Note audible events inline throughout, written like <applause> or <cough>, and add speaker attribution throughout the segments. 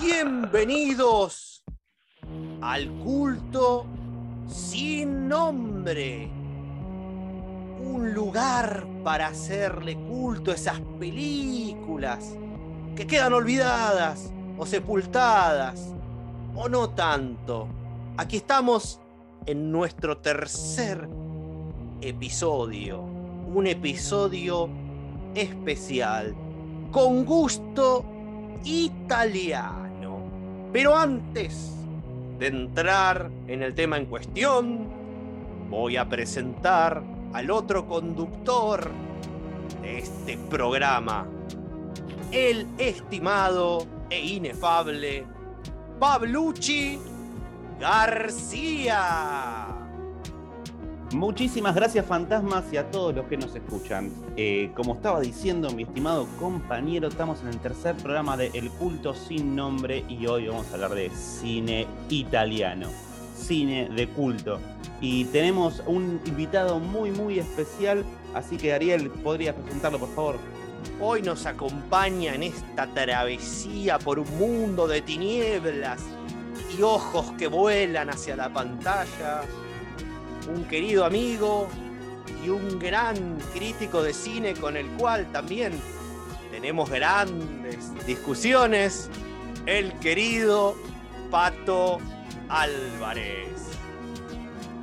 Speaker 1: Bienvenidos al culto sin nombre. Un lugar para hacerle culto a esas películas que quedan olvidadas o sepultadas, o no tanto. Aquí estamos en nuestro tercer episodio, un episodio especial, con gusto italiano. Pero antes de entrar en el tema en cuestión, voy a presentar al otro conductor de este programa, el estimado e inefable Pablucci García.
Speaker 2: Muchísimas gracias fantasmas y a todos los que nos escuchan. Eh, como estaba diciendo mi estimado compañero, estamos en el tercer programa de El culto sin nombre y hoy vamos a hablar de cine italiano, cine de culto. Y tenemos un invitado muy muy especial, así que Ariel, ¿podrías presentarlo por favor?
Speaker 1: Hoy nos acompaña en esta travesía por un mundo de tinieblas y ojos que vuelan hacia la pantalla un querido amigo y un gran crítico de cine con el cual también tenemos grandes discusiones, el querido Pato Álvarez.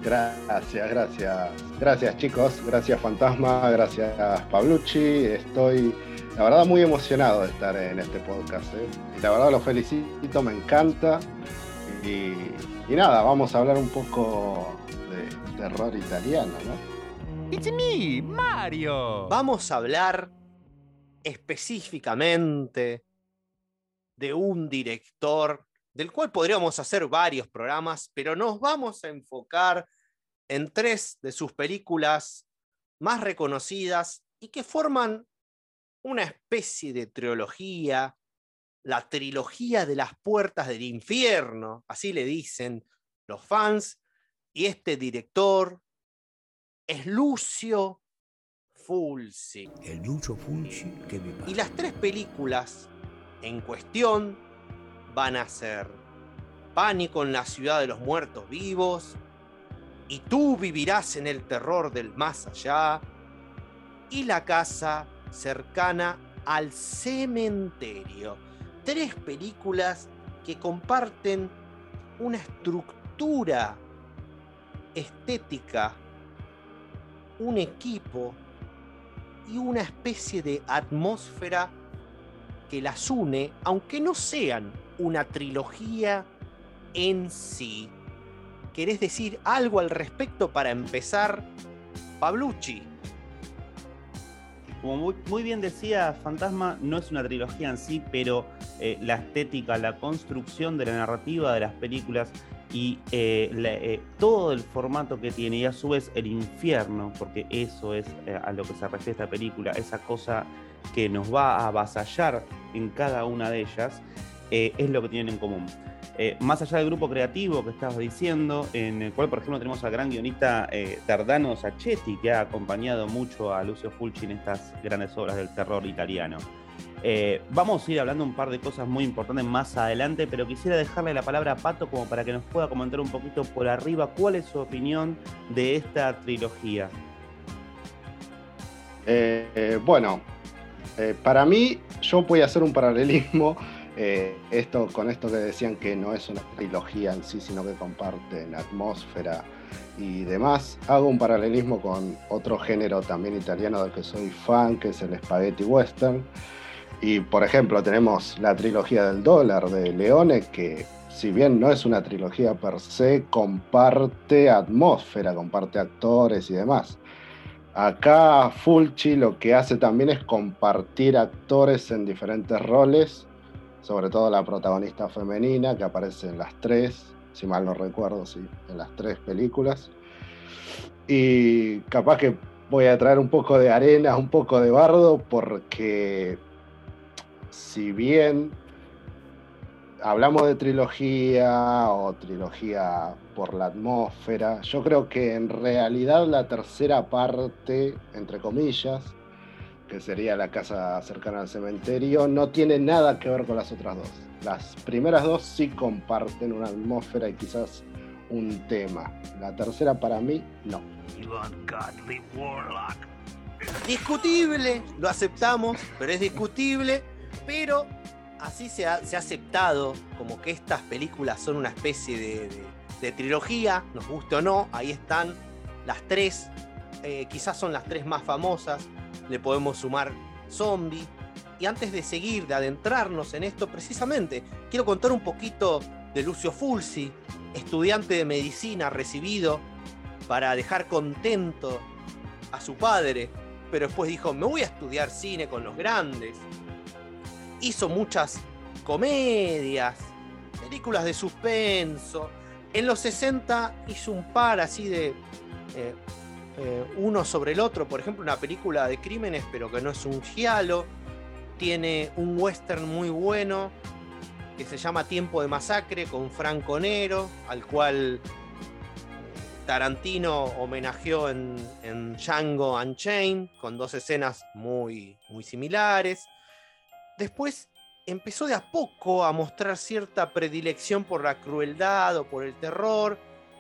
Speaker 3: Gracias, gracias. Gracias chicos, gracias Fantasma, gracias Pablucci. Estoy, la verdad, muy emocionado de estar en este podcast. ¿eh? Y la verdad lo felicito, me encanta. Y, y nada, vamos a hablar un poco terror italiano, ¿no?
Speaker 4: It's me, Mario.
Speaker 1: Vamos a hablar específicamente de un director del cual podríamos hacer varios programas, pero nos vamos a enfocar en tres de sus películas más reconocidas y que forman una especie de trilogía, la trilogía de las puertas del infierno, así le dicen los fans, y este director es Lucio Fulci.
Speaker 5: El Lucio Fulci que me
Speaker 1: Y las tres películas en cuestión van a ser Pánico en la ciudad de los muertos vivos, y tú vivirás en el terror del más allá, y la casa cercana al cementerio. Tres películas que comparten una estructura estética, un equipo y una especie de atmósfera que las une, aunque no sean una trilogía en sí. ¿Querés decir algo al respecto para empezar, Pablucci?
Speaker 2: Como muy, bien decía Fantasma, no es una trilogía en sí, pero eh, la estética, la construcción de la narrativa de las películas y eh, eh, todo el formato que tiene y a su vez el infierno, porque eso es eh, a lo que se refiere esta película, esa cosa que nos va a avasallar en cada una de ellas, es lo que tienen en común. más allá del grupo creativo que estabas diciendo, en el cual por ejemplo tenemos al gran guionista Dardano Sacchetti, que ha acompañado mucho a Lucio Fulci en estas grandes obras del terror italiano. Eh, vamos a ir hablando un par de cosas muy importantes más adelante, pero quisiera dejarle la palabra a Pato como para que nos pueda comentar un poquito por arriba cuál es su opinión de esta trilogía.
Speaker 3: Eh, eh, bueno, para mí yo voy a hacer un paralelismo <laughs> esto, con esto que decían que no es una trilogía en sí, sino que comparten atmósfera y demás. Hago un paralelismo con otro género también italiano del que soy fan, que es el spaghetti western y por ejemplo, tenemos la trilogía del dólar de Leone, que si bien no es una trilogía per se, comparte atmósfera, comparte actores y demás. Acá Fulci lo que hace también es compartir actores en diferentes roles, sobre todo la protagonista femenina que aparece en las tres, si mal no recuerdo, sí, en las tres películas. Y capaz que voy a traer un poco de arena, un poco de bardo, porque si bien hablamos de trilogía o trilogía por la atmósfera, yo creo que en realidad la tercera parte, entre comillas, que sería la casa cercana al cementerio, no tiene nada que ver con las otras dos. Las primeras dos sí comparten una atmósfera y quizás un tema. La tercera para mí, no.
Speaker 1: Discutible, lo aceptamos, pero es discutible, pero así se ha, aceptado como que estas películas son una especie de, de- de trilogía, nos guste o no, ahí están las tres, eh, quizás son las tres más famosas, le podemos sumar Zombie. Y antes de seguir, de adentrarnos en esto, precisamente, quiero contar un poquito de Lucio Fulci, estudiante de medicina recibido para dejar contento a su padre, pero después dijo, me voy a estudiar cine con los grandes. Hizo muchas comedias, películas de suspenso. En los 60 hizo un par así de eh, eh, uno sobre el otro, por ejemplo, una película de crímenes, pero que no es un giallo. Tiene un western muy bueno que se llama Tiempo de Masacre con Franco Nero, al cual Tarantino homenajeó en, en Django Unchained, con dos escenas muy, muy similares. Después empezó de a poco a mostrar cierta predilección por la crueldad o por el terror.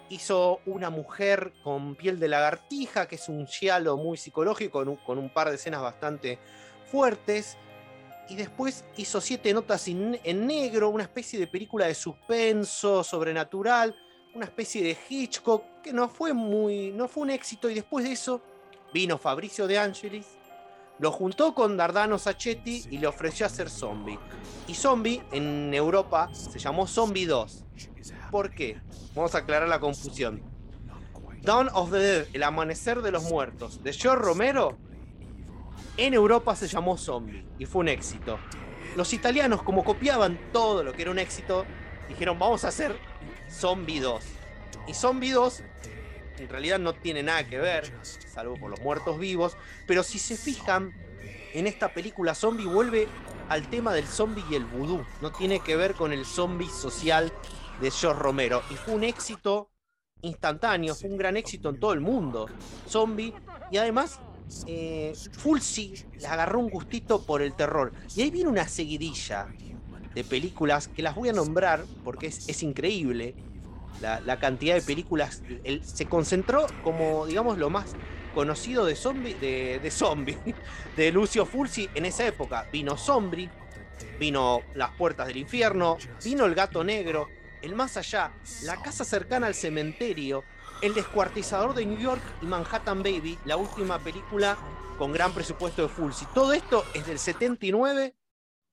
Speaker 1: Hizo una mujer con piel de lagartija, que es un giallo muy psicológico, con un, con un par de escenas bastante fuertes. Y después hizo Siete Notas en Negro, una especie de película de suspenso, sobrenatural, una especie de Hitchcock, que no fue muy. no fue un éxito. Y después de eso vino Fabricio de Angelis, lo juntó con Dardano Sacchetti y le ofreció hacer Zombie. Y Zombie en Europa se llamó Zombie 2. ¿Por qué? Vamos a aclarar la confusión. Dawn of the Dead, El Amanecer de los Muertos, de George Romero, en Europa se llamó Zombie y fue un éxito. Los italianos, como copiaban todo lo que era un éxito, dijeron vamos a hacer Zombie 2. Y Zombie 2 en realidad no tiene nada que ver, salvo por los muertos vivos, pero si se fijan, en esta película Zombie vuelve al tema del zombie y el vudú, no tiene que ver con el zombie social de George Romero, y fue un éxito instantáneo, fue un gran éxito en todo el mundo, Zombie, y además eh, Fulci le agarró un gustito por el terror, y ahí viene una seguidilla de películas que las voy a nombrar porque es, es increíble, la, cantidad de películas. se concentró como, digamos, lo más conocido de zombie, de, de <laughs> de Lucio Fulci en esa época. Vino Zombie, vino Las Puertas del Infierno, vino El Gato Negro, El Más Allá, La Casa Cercana al Cementerio, El Descuartizador de New York y Manhattan Baby, la última película con gran presupuesto de Fulci. Todo esto es del 79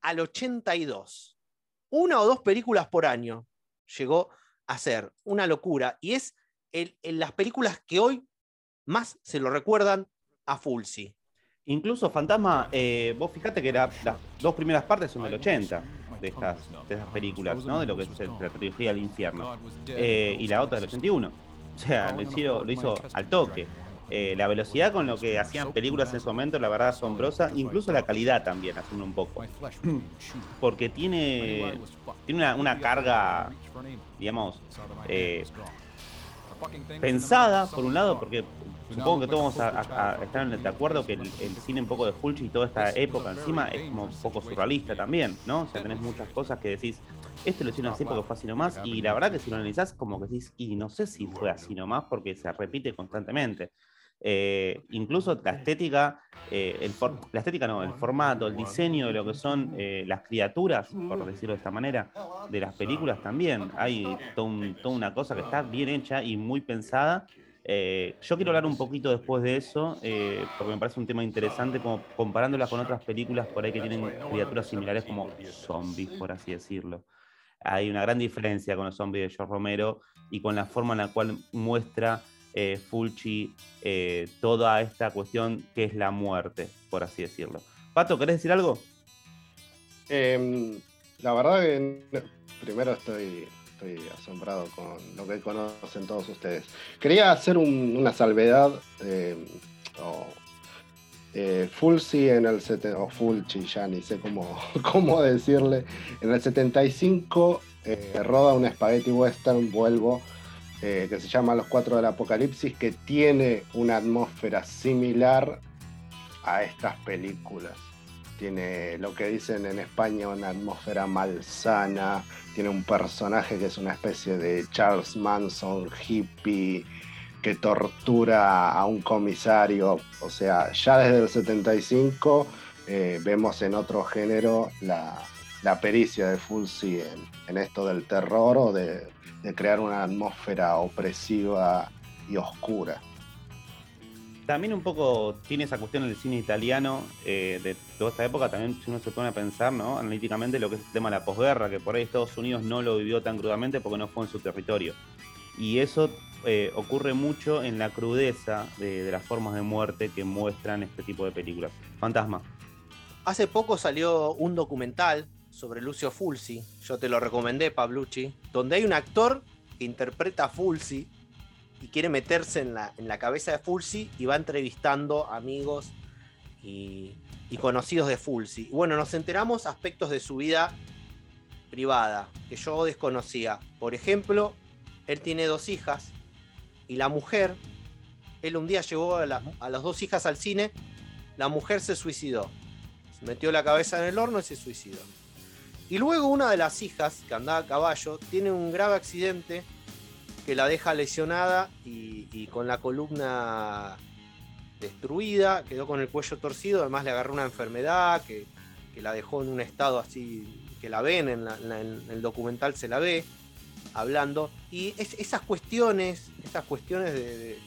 Speaker 1: al 82. Una o dos películas por año llegó a ser una locura y es el- las películas que hoy más se lo recuerdan a Fulci.
Speaker 2: Incluso Fantasma, eh, vos fijate que la- las dos primeras partes son del 80 de estas, de estas películas, ¿no? De lo que es la trilogía del infierno. Eh, y la otra del 81. O sea, lo hizo, lo hizo al toque. Eh, la velocidad con lo que hacían películas en ese momento, la verdad, asombrosa. Incluso la calidad también, haciendo un poco. <clears throat> Porque tiene, tiene una, carga, digamos, eh, pensada, por un lado, porque supongo que todos vamos a, a- estar de acuerdo que el, el cine un poco de Fulci y toda esta época encima es como un poco surrealista también, ¿no? O sea, tenés muchas cosas que decís, este lo hicieron así porque fue así nomás, y la verdad que si lo analizás, como que decís, y no sé si fue así nomás porque se repite constantemente. Eh, incluso la estética, eh, el la estética no, el formato, el diseño de lo que son eh, las criaturas, por decirlo de esta manera, de las películas también. Hay toda una cosa que está bien hecha y muy pensada. Yo quiero hablar un poquito después de eso, porque me parece un tema interesante, como comparándolas con otras películas por ahí que tienen criaturas similares como zombies, por así decirlo. Hay una gran diferencia con los zombies de George Romero y con la forma en la cual muestra eh, Fulci eh, toda esta cuestión que es la muerte, por así decirlo. Pato, ¿querés decir algo?
Speaker 3: Em, la verdad que primero estoy, asombrado con lo que conocen todos ustedes. Quería hacer un- una salvedad. o, eh, Fulci en el o Fulci, ya ni sé cómo, <laughs> cómo decirle. En el 75 eh, roda un spaghetti western, vuelvo, eh, que se llama Los Cuatro del Apocalipsis, que tiene una atmósfera similar a estas películas. Tiene lo que dicen en España una atmósfera malsana, tiene un personaje que es una especie de Charles Manson hippie que tortura a un comisario. O sea, ya desde el 75 eh, vemos en otro género la, pericia de Fulci en, esto del terror o de crear una atmósfera opresiva y oscura
Speaker 2: también un poco tiene esa cuestión del cine italiano eh, de toda esta época, también si uno se pone a pensar, ¿no? Analíticamente lo que es el tema de la posguerra, que por ahí Estados Unidos no lo vivió tan crudamente porque no fue en su territorio. Y eso eh, ocurre mucho en la crudeza de, las formas de muerte que muestran este tipo de películas. Fantasma.
Speaker 1: Hace poco salió un documental sobre Lucio Fulci, yo te lo recomendé, Pablucci, donde hay un actor que interpreta a Fulci y quiere meterse en la, en la cabeza de Fulci y va entrevistando amigos y, conocidos de Fulci. bueno, nos enteramos aspectos de su vida privada que yo desconocía. Por ejemplo, él tiene dos hijas y la mujer, él un día llevó a las, a las dos hijas al cine, la mujer se suicidó. Metió la cabeza en el horno y se suicidó. Y luego una de las hijas, que andaba a caballo, tiene un grave accidente que la deja lesionada y, con la columna destruida, quedó con el cuello torcido, además le agarró una enfermedad que, la dejó en un estado así, que la ven, en, el documental se la ve, hablando. Y esas cuestiones, esas cuestiones de,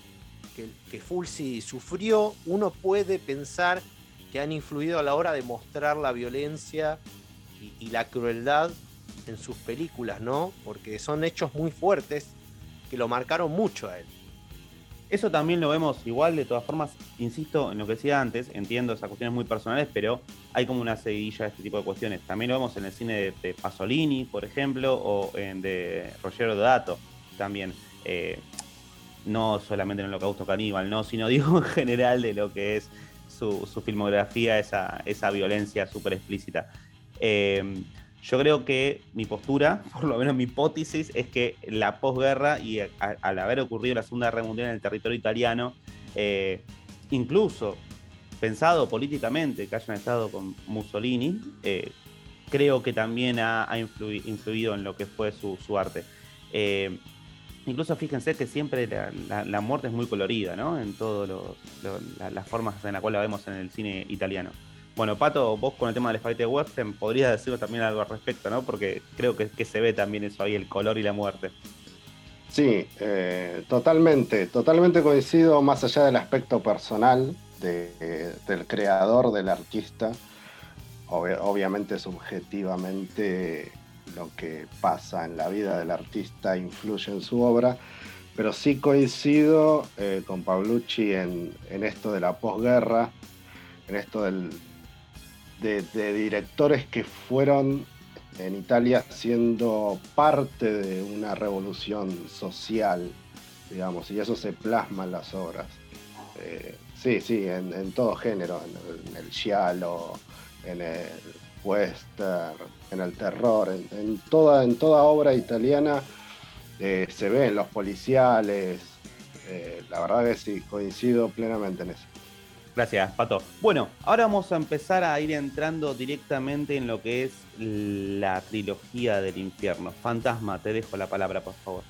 Speaker 1: que, que, Fulci sufrió, uno puede pensar que han influido a la hora de mostrar la violencia y, la crueldad en sus películas, ¿no? Porque son hechos muy fuertes que lo marcaron mucho a él.
Speaker 2: Eso también lo vemos igual, de todas formas, insisto en lo que decía antes, entiendo esas cuestiones muy personales, pero hay como una seguidilla de este tipo de cuestiones. También lo vemos en el cine de, Pasolini, por ejemplo, o en de Roger Dato también. Eh, no solamente en el Holocausto Caníbal, no, sino <laughs> digo en general de lo que es su, filmografía, esa, esa violencia súper explícita. Eh, yo creo que mi postura, <laughs> por lo menos mi hipótesis, es que la posguerra y al haber ocurrido la Segunda Guerra Mundial en el territorio italiano, eh, incluso pensado políticamente que hayan estado con Mussolini, eh, creo que también ha, influido en lo que fue su, arte. Eh, incluso fíjense que siempre la, muerte es muy colorida, ¿no? En todas las formas en las cuales la vemos en el cine italiano. Bueno, Pato, vos con el tema del espagueti western podrías decirnos también algo al respecto, ¿no? Porque creo que, se ve también eso ahí, el color y la muerte.
Speaker 3: Sí, eh, totalmente, totalmente coincido más allá del aspecto personal del creador, del artista. obviamente, subjetivamente, lo que pasa en la vida del artista influye en su obra, pero sí coincido eh, con Pablucci en esto de la posguerra, en esto del, de, directores que fueron en Italia siendo parte de una revolución social, digamos, y eso se plasma en las obras. Eh, sí, sí, en, todo género, en, el giallo, en el western, en el terror, en, toda, en toda obra italiana eh, se ven los policiales. Eh, la verdad que sí, coincido plenamente en eso.
Speaker 2: Gracias, Pato. Bueno, ahora vamos a empezar a ir entrando directamente en lo que es la trilogía del infierno. Fantasma, te dejo la palabra, por favor.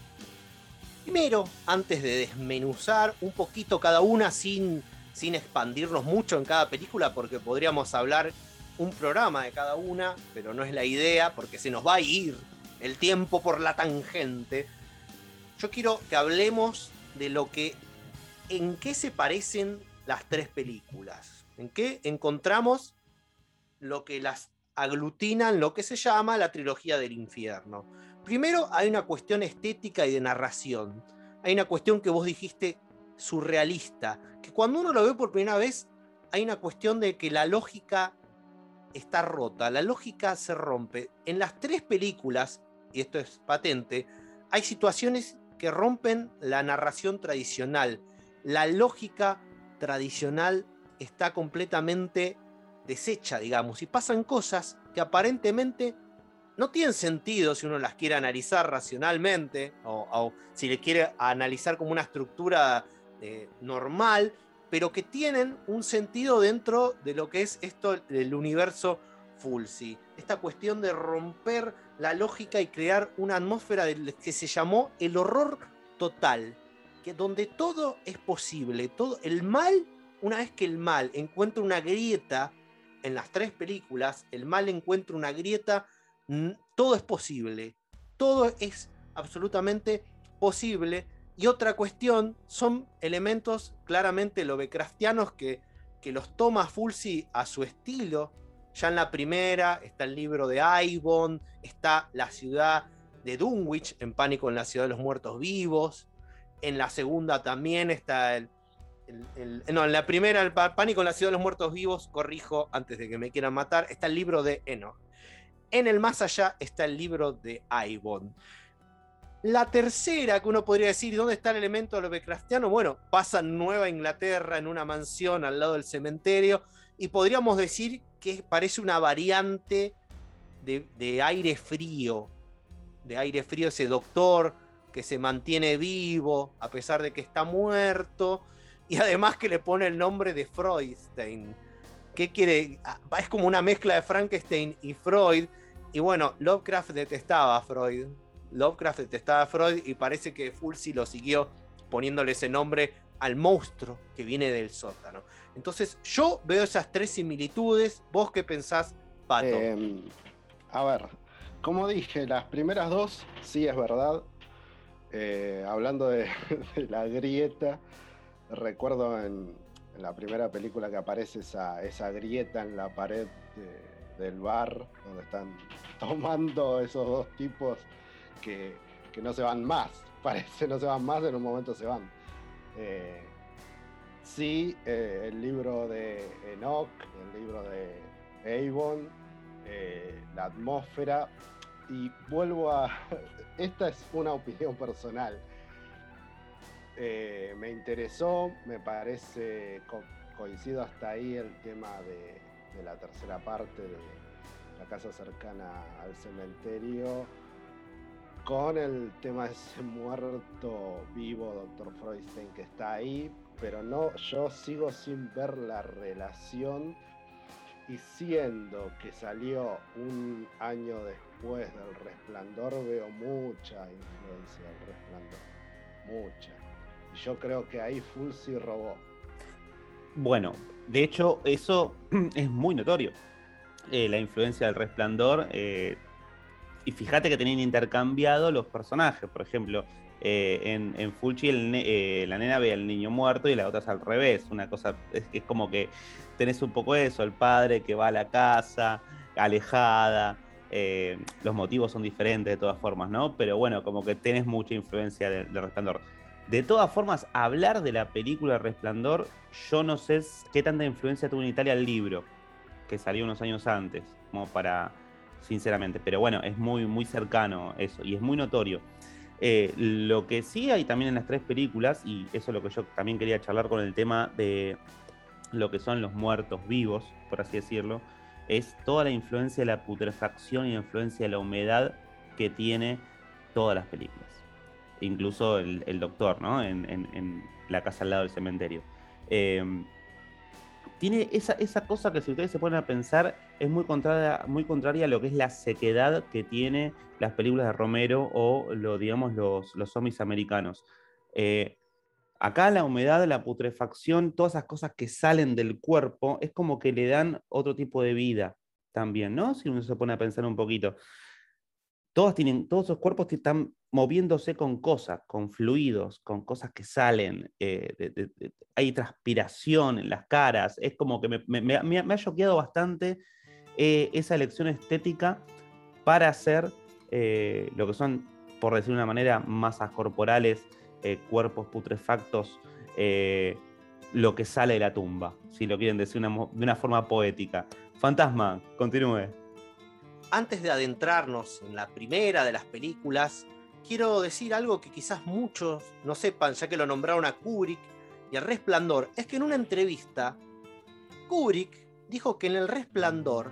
Speaker 1: Primero, antes de desmenuzar un poquito cada una sin, sin expandirnos mucho en cada película, porque podríamos hablar un programa de cada una, pero no es la idea, porque se nos va a ir el tiempo por la tangente. Yo quiero que hablemos de lo que, en qué se parecen las tres películas. ¿En qué encontramos lo que las aglutina en lo que se llama la trilogía del infierno? Primero hay una cuestión estética y de narración. Hay una cuestión que vos dijiste surrealista, que cuando uno lo ve por primera vez hay una cuestión de que la lógica está rota, la lógica se rompe. En las tres películas, y esto es patente, hay situaciones que rompen la narración tradicional, la lógica tradicional está completamente deshecha, digamos, y pasan cosas que aparentemente no tienen sentido si uno las quiere analizar racionalmente o, si le quiere analizar como una estructura eh, normal, pero que tienen un sentido dentro de lo que es esto del universo Fulci. Esta cuestión de romper la lógica y crear una atmósfera que se llamó el horror total, que donde todo es posible, todo el mal, una vez que el mal encuentra una grieta en las tres películas, el mal encuentra una grieta, todo es posible, todo es absolutamente posible. Y otra cuestión son elementos claramente lovecraftianos que, que los toma Fulci a su estilo. Ya en la primera está el libro de Aibon, está la ciudad de Dunwich, en Pánico en la ciudad de los muertos vivos. En la segunda también está el, no, en la primera, el Pánico en la ciudad de los muertos vivos, corrijo antes de que me quieran matar, está el libro de Enoch. En el más allá está el libro de Aibon. La tercera que uno podría decir, ¿dónde está el elemento Lovecraftiano? Bueno, pasa en Nueva Inglaterra, en una mansión al lado del cementerio, y podríamos decir que parece una variante de, aire frío, de aire frío, ese doctor que se mantiene vivo a pesar de que está muerto, y además que le pone el nombre de Freudstein. ¿Qué quiere? Ah, es como una mezcla de Frankenstein y Freud. Y bueno, Lovecraft detestaba a Freud. Lovecraft detestaba a Freud y parece que Fulci lo siguió poniéndole ese nombre al monstruo que viene del sótano. Entonces, yo veo esas tres similitudes. ¿Vos qué pensás, Pato?
Speaker 3: Em, a ver, como dije, las primeras dos, sí es verdad. Eh, hablando <laughs> de, la grieta, recuerdo en, la primera película que aparece esa, esa grieta en la pared del bar, donde están <laughs> tomando esos dos tipos que, no se van más. <laughs> Parece no se van más, en un momento se van. Eh, sí, eh, el libro de Enoch, el libro de Avon, la atmósfera. Y vuelvo a. <laughs> Esta es una opinión personal. me interesó, me parece, coincido hasta ahí el tema de, de la tercera parte de la casa cercana al cementerio con el tema de ese muerto vivo, doctor Freudstein, que está ahí, pero no, yo sigo sin ver la relación y siendo que salió un año después del resplandor, veo mucha influencia del resplandor, mucha. Y yo creo que ahí Fulci robó.
Speaker 2: Bueno, de hecho, eso <clears throat> es muy notorio. Eh, la influencia del resplandor. Eh, y fíjate que tenían intercambiado los personajes. Por ejemplo, eh, en, en, Fulci la nena ve al niño muerto y la otra es al revés. Una cosa, es, es como que tenés un poco eso, el padre que va a la casa, alejada. Eh, los motivos son diferentes de todas formas, ¿no? Pero bueno, como que tenés mucha influencia de Resplandor. De todas formas, hablar de la película Resplandor, yo no sé qué tanta influencia tuvo en Italia el libro, que salió unos años antes, como para, sinceramente. Pero bueno, es muy, muy cercano eso y es muy notorio. Eh, lo que sí hay también en las tres películas, y eso es lo que yo también quería charlar con el tema de lo que son los muertos vivos, por así decirlo, es toda la influencia de la putrefacción y la influencia de la humedad que tiene todas las películas. Incluso el, doctor, ¿no? En, la casa al lado del cementerio. Eh, tiene esa, esa cosa que si ustedes se ponen a pensar es muy contraria, muy contraria a lo que es la sequedad que tiene las películas de Romero o digamos, los, los zombies americanos. Eh, acá la humedad, la putrefacción, todas esas cosas que salen del cuerpo, es como que le dan otro tipo de vida también, ¿no? Si uno se pone a pensar un poquito todos, tienen, todos esos cuerpos están moviéndose con cosas, con fluidos, con cosas que salen, eh, hay transpiración en las caras, es como que me, ha choqueado bastante eh, esa elección estética para hacer eh, lo que son, por decir de una manera, masas corporales, cuerpos putrefactos, lo que sale de la tumba, si lo quieren decir de una forma poética. Fantasma, continúe
Speaker 1: antes de adentrarnos en la primera de las películas, quiero decir algo que quizás muchos no sepan, ya que lo nombraron a Kubrick y el Resplandor. Es que en una entrevista, Kubrick dijo que en el Resplandor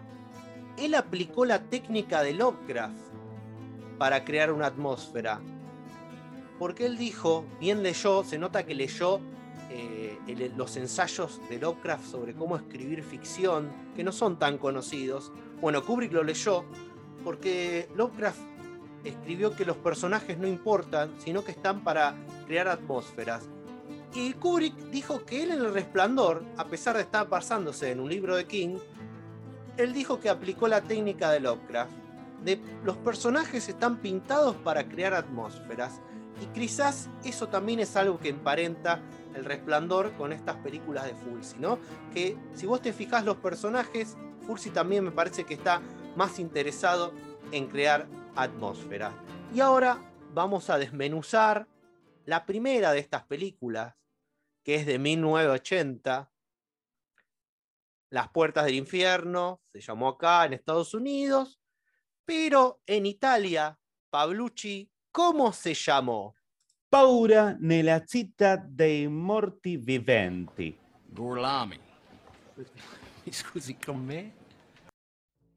Speaker 1: él aplicó la técnica de Lovecraft para crear una atmósfera. Porque él dijo, bien leyó, se nota que leyó eh, el- los ensayos de Lovecraft sobre cómo escribir ficción, que no son tan conocidos. Bueno, Kubrick lo leyó porque Lovecraft escribió que los personajes no importan, sino que están para crear atmósferas. Y Kubrick dijo que él en El Resplandor, a pesar de estar basándose en un libro de King, él dijo que aplicó la técnica de Lovecraft. De, los personajes están pintados para crear atmósferas. Y quizás eso también es algo que emparenta El Resplandor con estas películas de Fulci, ¿no? Que si vos te fijás los personajes, Fulci también me parece que está más interesado en crear atmósfera. Y ahora vamos a desmenuzar la primera de estas películas, que es de 1980, Las Puertas del Infierno, se llamó acá en Estados Unidos, pero en Italia, Pablucci, ¿cómo se llamó?
Speaker 2: Paura nella città dei morti viventi.
Speaker 5: Gorlami. Mi <laughs> scusi con me?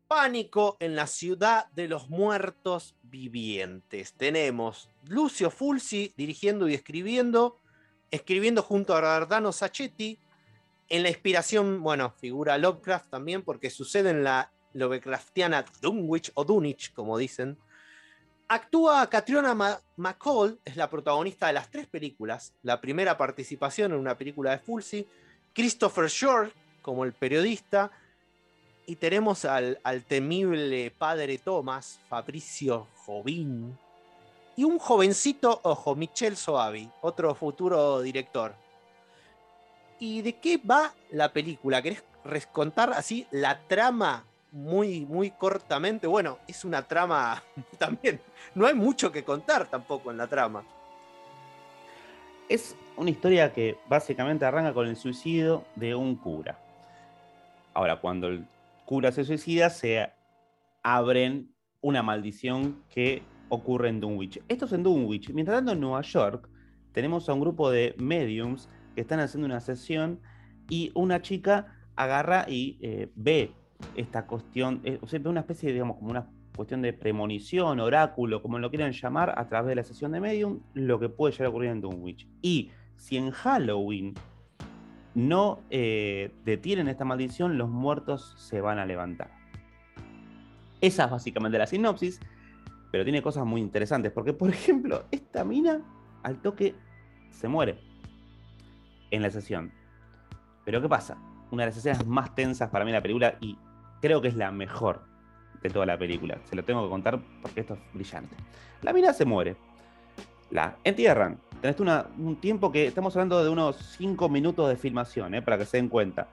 Speaker 1: Pánico en la ciudad de los muertos vivientes. Tenemos Lucio Fulci dirigiendo y escribiendo, escribiendo junto a Giordano Sacchetti. En la inspiración, bueno, figura Lovecraft también, porque sucede en la Lovecraftiana Dunwich o Dunwich, como dicen. Actúa Catriona McCall, es la protagonista de las tres películas. La primera participación en una película de Fulci. Christopher Shore como el periodista. Y tenemos al, temible padre Thomas, Fabricio Jovin. Y un jovencito, ojo, Michel Soavi, otro futuro director. ¿Y de qué va la película? ¿Querés contar así la trama muy, muy cortamente? Bueno, es una trama <laughs> también. No hay mucho que contar tampoco en la trama.
Speaker 2: Es una historia que básicamente arranca con el suicidio de un cura. Ahora, cuando el cura se suicida, se abren una maldición que ocurre en Dunwich. Esto es en Dunwich. Mientras tanto, en Nueva York, tenemos a un grupo de mediums que están haciendo una sesión y una chica agarra y eh, ve esta cuestión, eh, o sea, una especie, de, digamos, como una cuestión de premonición, oráculo, como lo quieran llamar, a través de la sesión de medium, lo que puede llegar a ocurrir en Dunwich. Y si en Halloween no eh, detienen esta maldición, los muertos se van a levantar. Esa es básicamente la sinopsis, pero tiene cosas muy interesantes, porque por ejemplo, esta mina al toque se muere en la sesión. Pero ¿qué pasa? Una de las escenas más tensas para mí de la película y creo que es la mejor de toda la película. Se lo tengo que contar porque esto es brillante. La mina se muere. La entierran. Tenés un tiempo que estamos hablando de unos 5 minutos de filmación, ¿eh? para que se den cuenta.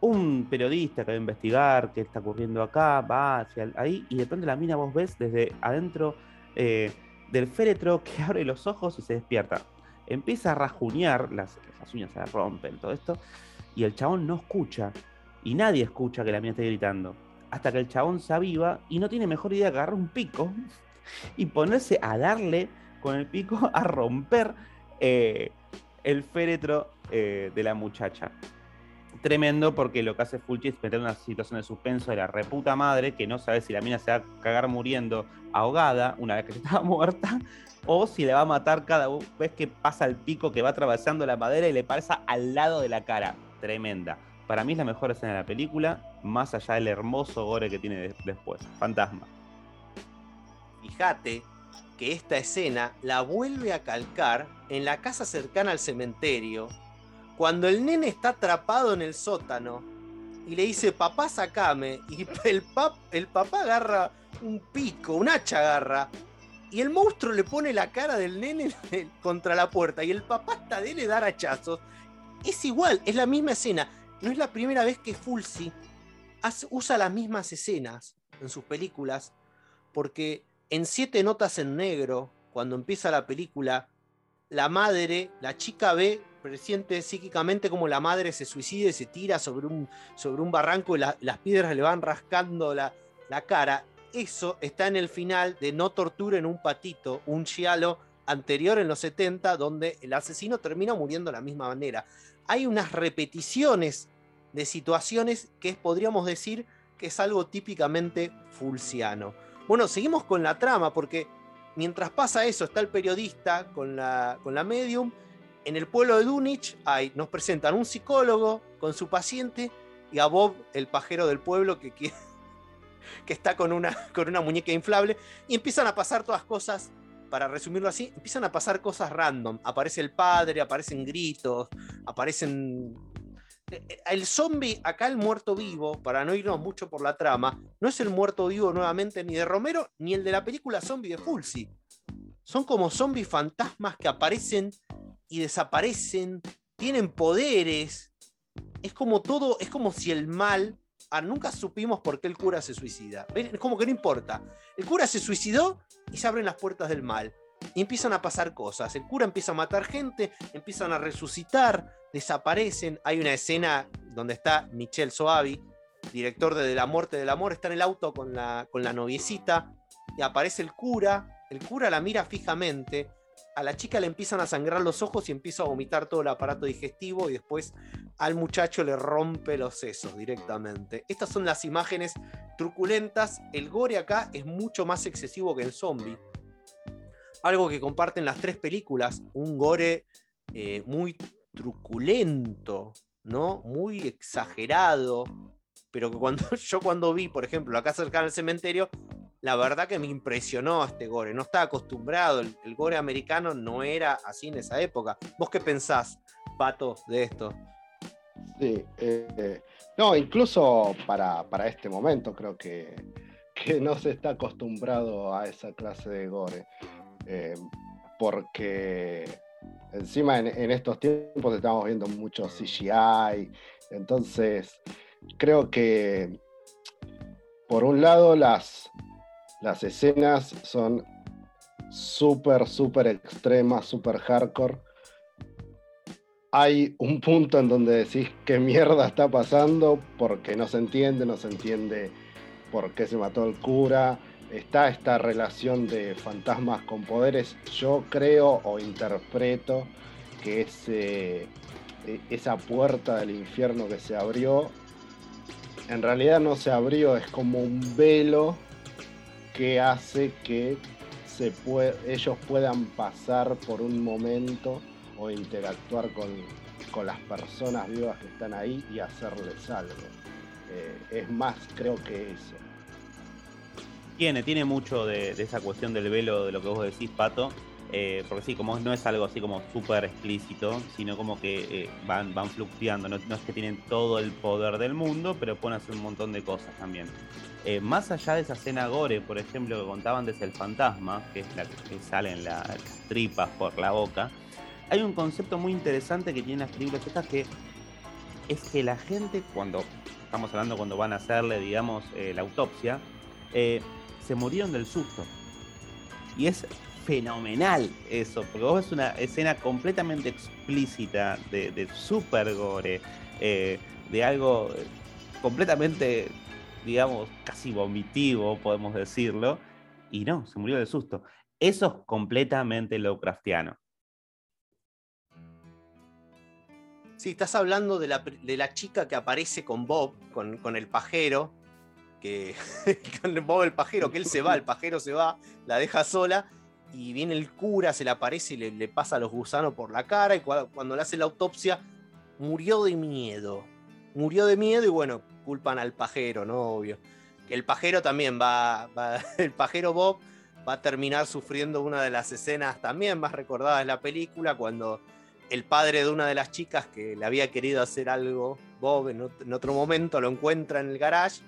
Speaker 2: Un periodista que va a investigar qué está ocurriendo acá, va hacia ahí y de pronto la mina vos ves desde adentro eh, del féretro que <laughs> abre los ojos y se despierta. Empieza a rajuñar, las, las uñas se rompen, todo esto, y el chabón no escucha. Y nadie escucha que la mina esté gritando. Hasta que el chabón se aviva y no tiene mejor idea que agarrar un pico <laughs> y ponerse a darle con el pico a romper eh, el féretro eh, de la muchacha. Tremendo porque lo que hace Fulci es meter una situación de suspenso de la reputa madre que no sabe si la mina se va a cagar muriendo ahogada una vez que ya <laughs> estaba muerta o si le va a matar cada vez que pasa el pico que va atravesando la madera y le pasa al lado de la cara. Tremenda. Para mí es la mejor escena de la película, más allá del hermoso gore que tiene de- después. Fantasma.
Speaker 1: Fíjate que esta escena la vuelve a calcar en la casa cercana al cementerio, cuando el nene está atrapado en el sótano y le dice, papá, sacame, y <laughs> el, pap- el papá agarra un pico, un hacha agarra, y el monstruo le pone la cara del nene <laughs> contra la puerta, y el papá está de le dar hachazos. Es igual, es la misma escena. No es la primera vez que Fulci usa las mismas escenas en sus películas, porque en Siete Notas en Negro, cuando empieza la película, la madre, la chica ve, presiente psíquicamente como la madre se suicida y se tira sobre un, sobre un barranco y la- las piedras le van rascando la, la cara. Eso está en el final de No Tortura en un Patito, un giallo anterior en los 70, donde el asesino termina muriendo de la misma manera. Hay unas repeticiones de situaciones que podríamos decir que es algo típicamente fulciano. Bueno, seguimos con la trama porque mientras pasa eso está el periodista con la, con la medium en el pueblo de Dunwich hay, nos presentan un psicólogo con su paciente y a Bob, el pajero del pueblo, que, que, <laughs> que está con una, con una muñeca inflable, y empiezan a pasar todas cosas, para resumirlo así, empiezan a pasar cosas random. Aparece el padre, aparecen gritos, aparecen... eh, El zombie, acá el muerto vivo, para no irnos mucho por la trama, no es el muerto vivo nuevamente ni de Romero, ni el de la película Zombie de Fulci. Son como zombies fantasmas que aparecen y desaparecen, tienen poderes. Es como todo, es como si el mal. Ah, nunca supimos por qué el cura se suicida. ¿Ven? Es como que no importa. El cura se suicidó y se abren las puertas del mal. Y empiezan a pasar cosas. El cura empieza a matar gente, empiezan a resucitar, desaparecen. Hay una escena donde está Michel Soavi, director de la muerte del amor, está en el auto con la, con la noviecita y aparece el cura. El cura la mira fijamente a la chica le empiezan a sangrar los ojos y empieza a vomitar todo el aparato digestivo y después al muchacho le rompe los sesos directamente. Estas son las imágenes truculentas. El gore acá es mucho más excesivo que en Zombie. Algo que comparten las tres películas, un gore eh, muy truculento, ¿no? Muy exagerado, pero que cuando <laughs> yo cuando vi, por ejemplo, acá cercana al cementerio, la verdad que me impresionó este gore. No estaba acostumbrado. El, gore americano no era así en esa época. ¿Vos qué pensás, Pato, de esto?
Speaker 3: Sí, eh, no, incluso para, para, este momento creo que, que, no se está acostumbrado a esa clase de gore. Eh, porque encima en, en, estos tiempos estamos viendo mucho CGI. Entonces, creo que por un lado las, las escenas son súper, súper extremas, súper hardcore. Hay un punto en donde decís qué mierda está pasando porque no se entiende, no se entiende por qué se mató el cura. Está esta relación de fantasmas con poderes. Yo creo o interpreto que ese, esa puerta del infierno que se abrió, en realidad no se abrió, es como un velo que hace que ellos puedan pasar por un momento o interactuar con, las personas vivas que están ahí y hacerles algo. Eh, es más, creo que eso.
Speaker 2: Tiene, tiene mucho de, esa cuestión del velo, de lo que vos decís, Pato. Eh, porque sí, como no es algo así como súper explícito, sino como que eh, van, van fluctuando. No, no, es que tienen todo el poder del mundo, pero pueden hacer un montón de cosas también. Eh, más allá de esa escena gore, por ejemplo, que contaban desde el fantasma, que es la que salen la, las tripas por la boca, hay un concepto muy interesante que tienen las películas estas que es que la gente cuando, estamos hablando cuando van a hacerle, digamos, la autopsia, se murieron del susto. Y es fenomenal eso, porque vos ves una escena completamente explícita de, de super gore, eh, de algo completamente digamos, casi vomitivo, podemos decirlo, y no, se murió de susto. Eso es completamente Lovecraftiano.
Speaker 1: Sí, estás hablando de la, de la chica que aparece con Bob, con, con el pajero, que <laughs> con Bob el pajero, que él se va, el pajero se va, la deja sola, y viene el cura, se le aparece y le, pasa a los gusanos por la cara, y cuando, le hace la autopsia, murió de miedo. Murió de miedo y bueno, culpan al pajero, ¿no? Obvio. El pajero también va, va, <laughs> el pajero Bob va a terminar sufriendo una de las escenas también más recordadas de la película, cuando el padre de una de las chicas que le había querido hacer algo, Bob, en otro momento lo encuentra en el garage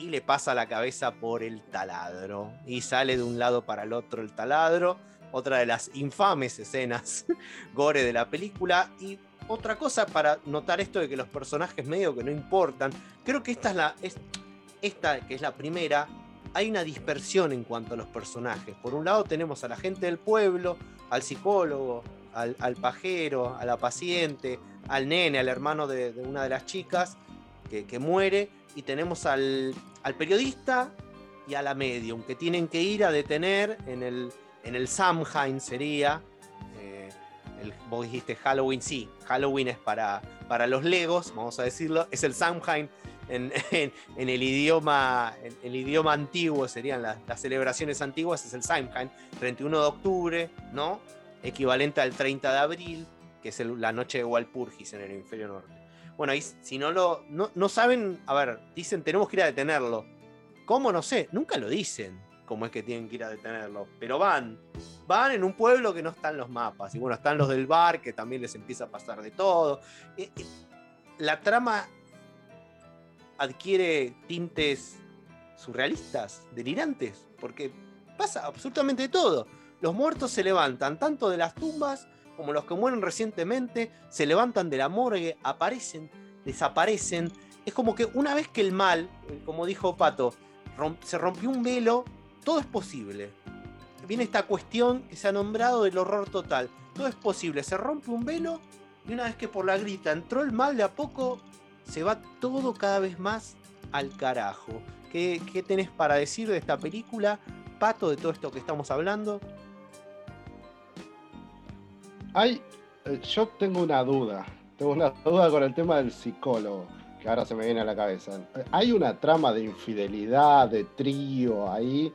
Speaker 1: y le pasa la cabeza por el taladro. Y sale de un lado para el otro el taladro. Otra de las infames escenas <laughs> gore de la película. Y otra cosa para notar esto de que los personajes medio que no importan. Creo que esta es la. Es, esta, que es la primera, hay una dispersión en cuanto a los personajes. Por un lado tenemos a la gente del pueblo, al psicólogo, al, pajero, a la paciente, al nene, al hermano de, una de las chicas que muere. Y tenemos al, al, periodista y a la medium, que tienen que ir a detener en el, en el Samhain sería. Eh, el, vos dijiste Halloween, sí, Halloween es para, para los Legos, vamos a decirlo, es el Samhain en, <laughs> en, el, idioma, en el idioma antiguo, serían las, celebraciones antiguas, es el Samhain, 31 de octubre, ¿no? Equivalente al 30 de abril. que es la noche de Walpurgis en el hemisferio norte. Bueno, ahí si no lo. No, no saben, a ver, dicen tenemos que ir a detenerlo. ¿Cómo? No sé, nunca lo dicen cómo es que tienen que ir a detenerlo. Pero van, van en un pueblo que no están los mapas. Y bueno, están los del bar, que también les empieza a pasar de todo. Eh, eh, La trama adquiere tintes surrealistas, delirantes, porque pasa absolutamente todo. Los muertos se levantan tanto de las tumbas como los que mueren recientemente, se levantan de la morgue, aparecen, desaparecen. Es como que una vez que el mal, eh, como dijo Pato, se rompió un velo, todo es posible. Viene esta cuestión que se ha nombrado del horror total. Todo es posible, se rompe un velo y una vez que por la grita entró el mal de a poco, se va todo cada vez más al carajo. ¿Qué, qué tenés para decir de esta película, Pato, de todo esto que estamos hablando?
Speaker 3: Hay, eh, yo tengo una duda. Tengo una <laughs> duda con el tema del psicólogo, que ahora se me viene a la cabeza. ¿Hay una trama de infidelidad, de trío ahí?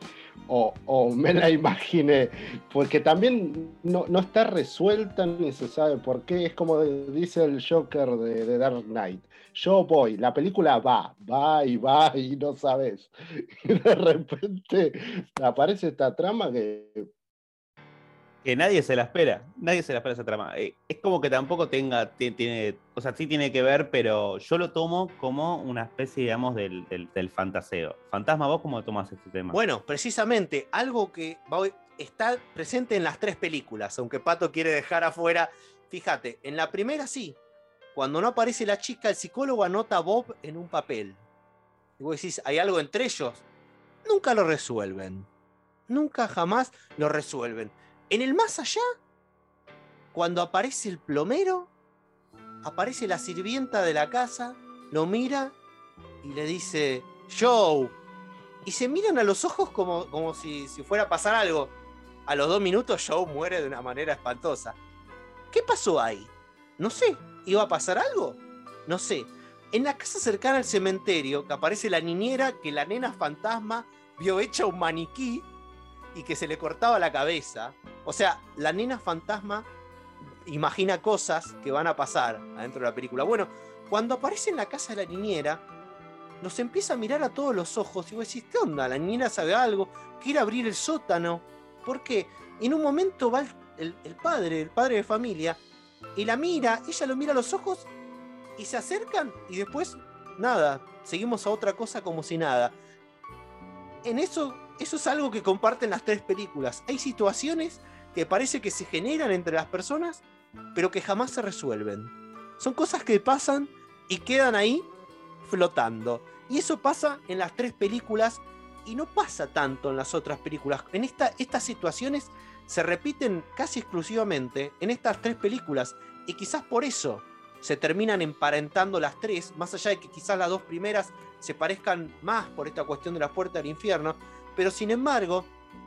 Speaker 3: O, me la <laughs> imaginé? Porque también no, no está resuelta ni se sabe por qué. Es como dice el Joker de, de Dark Knight. Yo voy, la película va, va y va y no sabes. <laughs> Y de repente aparece esta trama que
Speaker 2: que nadie se la espera, nadie se la espera esa trama. Eh, es como que tampoco tenga, ti- tiene, o sea, sí tiene que ver, pero yo lo tomo como una especie, digamos, del, del, del fantaseo. Fantasma, ¿vos cómo tomas este tema?
Speaker 1: Bueno, precisamente algo que está presente en las tres películas, aunque Pato quiere dejar afuera. Fíjate, en la primera sí, cuando no aparece la chica, el psicólogo anota a Bob en un papel. Y vos decís, ¿hay algo entre ellos? Nunca lo resuelven. Nunca jamás lo resuelven. En el más allá, cuando aparece el plomero, aparece la sirvienta de la casa, lo mira y le dice, Joe, y se miran a los ojos como, como si, si fuera a pasar algo. A los dos minutos Joe muere de una manera espantosa. ¿Qué pasó ahí? No sé. ¿Iba a pasar algo? No sé. En la casa cercana al cementerio, que aparece la niñera que la nena fantasma vio hecha un maniquí y que se le cortaba la cabeza. O sea, la nena fantasma imagina cosas que van a pasar adentro de la película. Bueno, cuando aparece en la casa de la niñera, nos empieza a mirar a todos los ojos y vos decís, ¿qué onda? La niñera sabe algo, quiere abrir el sótano. ¿Por qué? En un momento va el, el- padre, el padre de familia, y la mira, ella lo mira a los ojos y se acercan y después, nada, seguimos a otra cosa como si nada. En eso, eso es algo que comparten las tres películas. Hay situaciones que parece que se generan entre las personas, pero que jamás se resuelven. Son cosas que pasan y quedan ahí flotando. Y eso pasa en las tres películas y no pasa tanto en las otras películas. En esta, estas situaciones se repiten casi exclusivamente en estas tres películas y quizás por eso se terminan emparentando las tres, más allá de que quizás las dos primeras se parezcan más por esta cuestión de la puerta del infierno, pero sin embargo,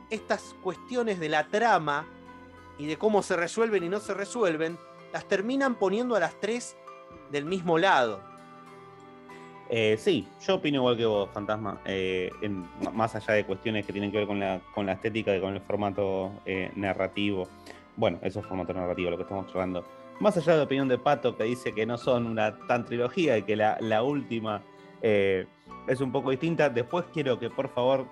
Speaker 1: estas cuestiones de la trama y de cómo se resuelven y no se resuelven, las terminan poniendo a las tres del mismo lado.
Speaker 2: Eh, sí, yo opino igual que vos, Fantasma, eh, más allá de cuestiones que tienen que ver con la, con la estética y con el formato eh, narrativo. Bueno, eso es formato narrativo, lo que estamos hablando. Más allá de la opinión de Pato, que dice que no son una tan trilogía y que la, última es un poco distinta, después quiero que por favor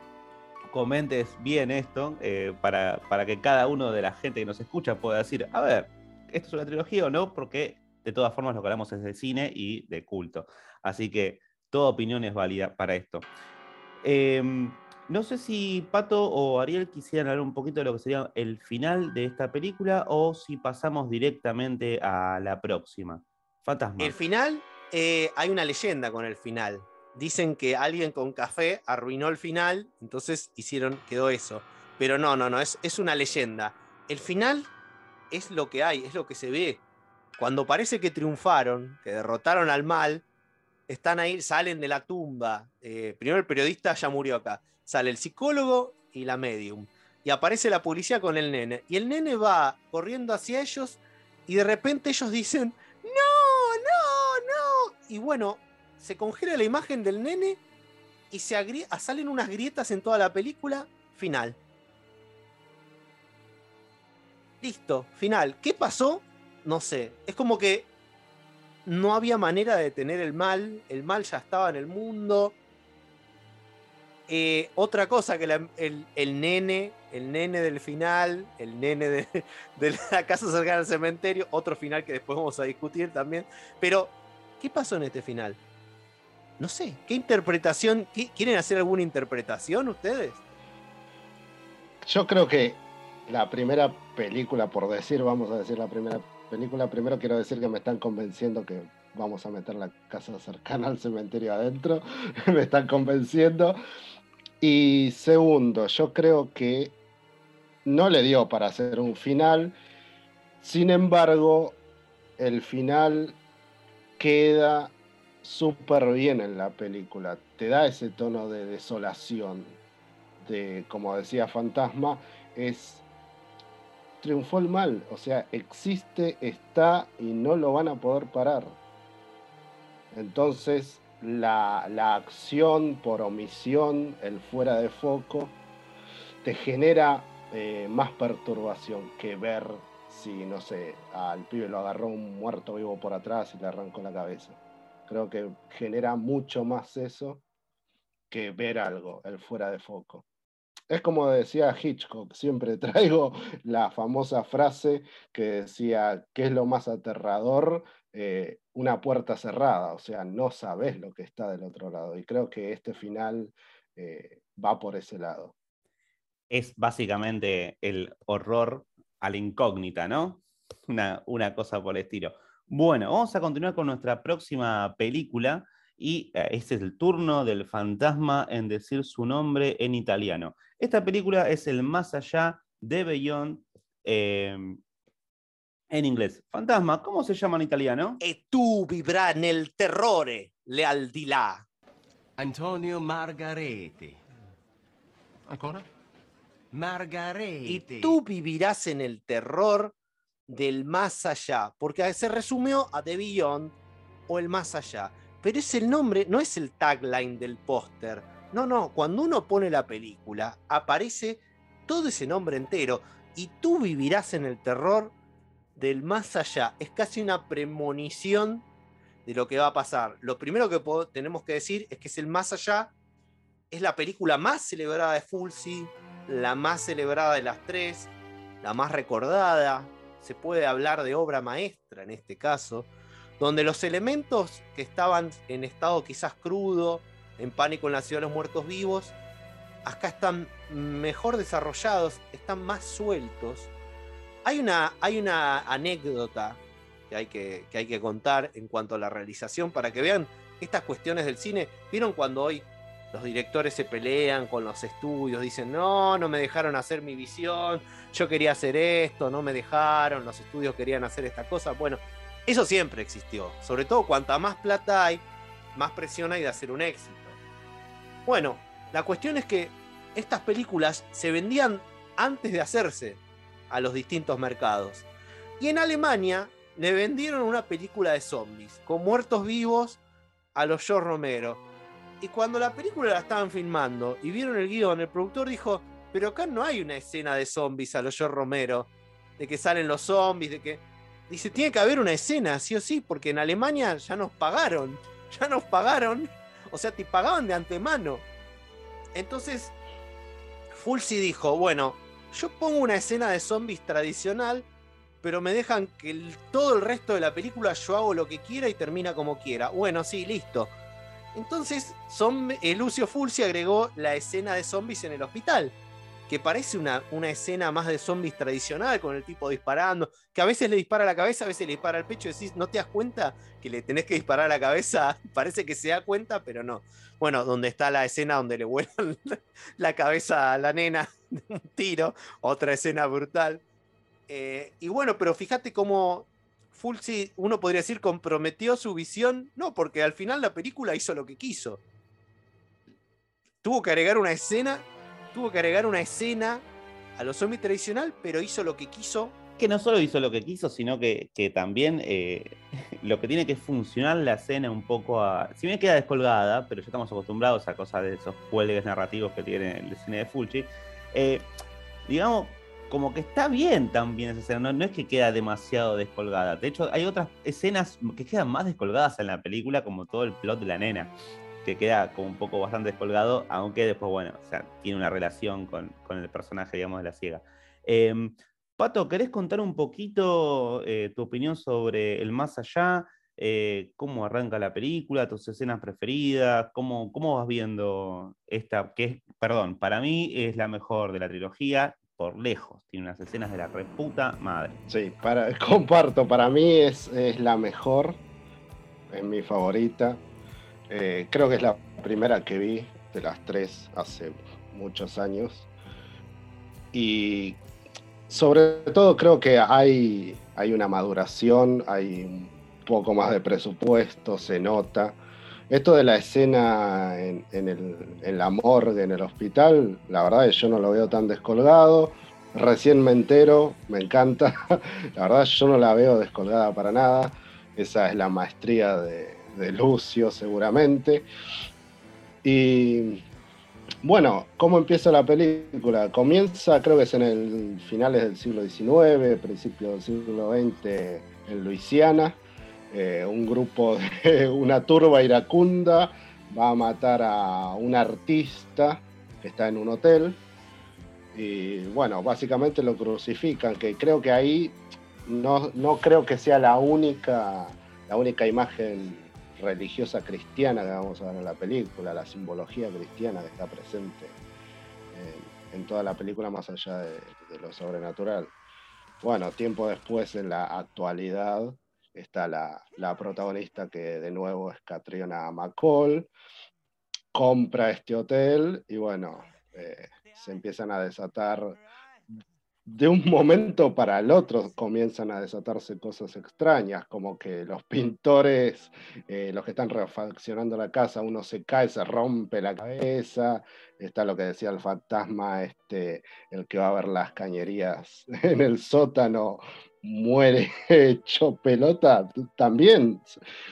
Speaker 2: comentes bien esto eh, para, para que cada uno de la gente que nos escucha pueda decir, a ver, ¿esto es una trilogía o no? Porque de todas formas lo que hablamos es de cine y de culto. Así que toda opinión es válida para esto. Em, no sé si Pato o Ariel quisieran hablar un poquito de lo que sería el final de esta película o si pasamos directamente a la próxima. Fantasma.
Speaker 1: El final, eh, hay una leyenda con el final. Dicen que alguien con café arruinó el final, entonces hicieron, quedó eso. Pero no, no, no, es, es una leyenda. El final es lo que hay, es lo que se ve. Cuando parece que triunfaron, que derrotaron al mal, están ahí, salen de la tumba. Eh, primero el periodista ya murió acá. Sale el psicólogo y la medium. Y aparece la policía con el nene. Y el nene va corriendo hacia ellos y de repente ellos dicen, no, no, no. Y bueno, se congela la imagen del nene y se agrie- salen unas grietas en toda la película. Final. Listo, final. ¿Qué pasó? no sé, es como que no había manera de detener el mal, el mal ya estaba en el mundo. Eh, otra cosa que el, nene, el nene del final, el nene <laughs> de, la casa cercana al cementerio, otro final que después vamos a discutir también. Pero, ¿qué pasó en este final? No sé, ¿qué interpretación? ¿Quieren hacer alguna interpretación ustedes?
Speaker 3: Yo creo que la primera película, por decir, vamos a decir la primera película, primero quiero decir que me están convenciendo que vamos a meter la casa cercana al cementerio adentro. <laughs> me están convenciendo. Y segundo, yo creo que no le dio para hacer un final. Sin embargo, el final queda súper bien en la película. Te da ese tono de desolación. De, como decía Fantasma, es triunfó el mal, o sea, existe, está y no lo van a poder parar. Entonces, la, acción por omisión, el fuera de foco, te genera eh, más perturbación que ver si, no sé, al pibe lo agarró un muerto vivo por atrás y le arrancó la cabeza. Creo que genera mucho más eso que ver algo, el fuera de foco. Es como decía Hitchcock, siempre <laughs> traigo la famosa frase que decía, ¿qué es lo más aterrador? Eh, una puerta cerrada, o sea, no sabes lo que está del otro lado. Y creo que este final eh, va por ese lado.
Speaker 2: Es básicamente el horror a la incógnita, ¿no? Una, una cosa por el estilo. Bueno, vamos a continuar con nuestra próxima película y este es el turno del fantasma en decir su nombre en italiano. Esta película es el más allá de Beyond em, en inglés. Fantasma, ¿cómo se llama en italiano?
Speaker 1: E tu vivrai nel terrore, le al di là.
Speaker 5: Antonio Margarete.
Speaker 1: ¿Ancora? Margarete. Y tú vivirás en el terror del más allá, porque se resumió a The Beyond o el más allá pero es el nombre, no es el tagline del póster. No, no, cuando uno pone la película, aparece todo ese nombre entero y tú vivirás en el terror del más allá. Es casi una premonición de lo que va a pasar. Lo primero que tenemos que decir es que es el más allá, es la película más celebrada de Fulci, la más celebrada de las tres, la más recordada. Se puede hablar de obra maestra en este caso donde los elementos que estaban en estado quizás crudo, en pánico en la ciudad de los muertos vivos, acá están mejor desarrollados, están más sueltos. Hay una, hay una anécdota que hay que, que hay que contar en cuanto a la realización para que vean estas cuestiones del cine. ¿Vieron cuando hoy los directores se pelean con los estudios, dicen, no, no me dejaron hacer mi visión, yo quería hacer esto, no me dejaron, los estudios querían hacer esta cosa. Bueno, eso siempre existió. Sobre todo cuanta más plata hay, más presión hay de hacer un éxito. Bueno, la cuestión es que estas películas se vendían antes de hacerse a los distintos mercados. Y en Alemania le vendieron una película de zombies, con muertos vivos a los George Romero. Y cuando la película la estaban filmando y vieron el guion, el productor dijo, pero acá no hay una escena de zombies a los George Romero, de que salen los zombies, de que Dice, tiene que haber una escena, sí o sí, porque en Alemania ya nos pagaron. <laughs> Ya nos pagaron. O sea, te pagaban de antemano. Entonces, Fulci dijo, bueno, yo pongo una escena de zombies tradicional, pero me dejan que todo el resto de la película yo hago lo que quiera y termina como quiera. Bueno, sí, listo. Entonces, Lucio Fulci agregó la escena de zombies en el hospital que parece una, una escena más de zombies tradicional, con el tipo disparando, que a veces le dispara a la cabeza, a veces le dispara al pecho, y decís, ¿no te das cuenta que le tenés que disparar a la cabeza? <laughs> Parece que se da cuenta, pero no. Bueno, donde está la escena donde le vuelan <laughs> la cabeza a la nena de un tiro, otra escena brutal. Eh, y bueno, pero fíjate cómo Fulci, uno podría decir, comprometió su visión, no, porque al final la película hizo lo que quiso. Tuvo que agregar una escena tuvo que agregar una escena a los zombies tradicional, pero hizo lo que quiso.
Speaker 2: Que no solo hizo lo que quiso, sino que, también eh, <laughs> lo que tiene que funcionar la escena un poco a. Si bien queda descolgada, pero ya estamos acostumbrados a cosas de esos cuelgues narrativos que tiene el cine de Fulci. Eh, digamos, como que está bien también esa escena, no, es que queda demasiado descolgada. De hecho, hay otras escenas que quedan más descolgadas en la película, como todo el plot de la nena, que queda como un poco bastante descolgado, aunque después, bueno, o sea, tiene una relación con, el personaje, digamos, de la ciega. Em, Pato, ¿querés contar un poquito eh, tu opinión sobre el más allá? Eh, cómo arranca la película, tus escenas preferidas, cómo, cómo vas viendo esta, que es, perdón, para mí es la mejor de la trilogía, por lejos. Tiene unas escenas de la reputa madre.
Speaker 3: Sí, para, <laughs> comparto, para mí es, es la mejor, es mi favorita. Eh, creo que es la primera que vi de las tres hace muchos años. Y sobre todo creo que hay, hay una maduración, hay un poco más de presupuesto, se nota. Esto de la escena en, el, la morgue, en el hospital, la verdad es que yo no lo veo tan descolgado. Recién me entero, me encanta. <laughs> La verdad yo no la veo descolgada para nada. Esa es la maestría de, de Lucio seguramente. Y bueno, ¿cómo empieza la película? Comienza, creo que es en el finales del siglo XIX, principios del siglo XX, en Luisiana eh, un grupo de <laughs> una turba iracunda va a matar a un artista que está en un hotel y bueno, básicamente lo crucifican, que creo que ahí no, no creo que sea la única, la única imagen religiosa cristiana que vamos a ver en la película, la simbología cristiana que está presente en, toda la película más allá de lo sobrenatural. Bueno, tiempo después en la actualidad está la, protagonista que de nuevo es Catriona McCall, compra este hotel y bueno, eh, se empiezan a desatar de un momento para el otro comienzan a desatarse cosas extrañas, como que los pintores, eh, los que están refaccionando la casa, uno se cae, se rompe la cabeza, está lo que decía el fantasma, este, el que va a ver las cañerías <laughs> en el sótano, muere <laughs> hecho pelota también.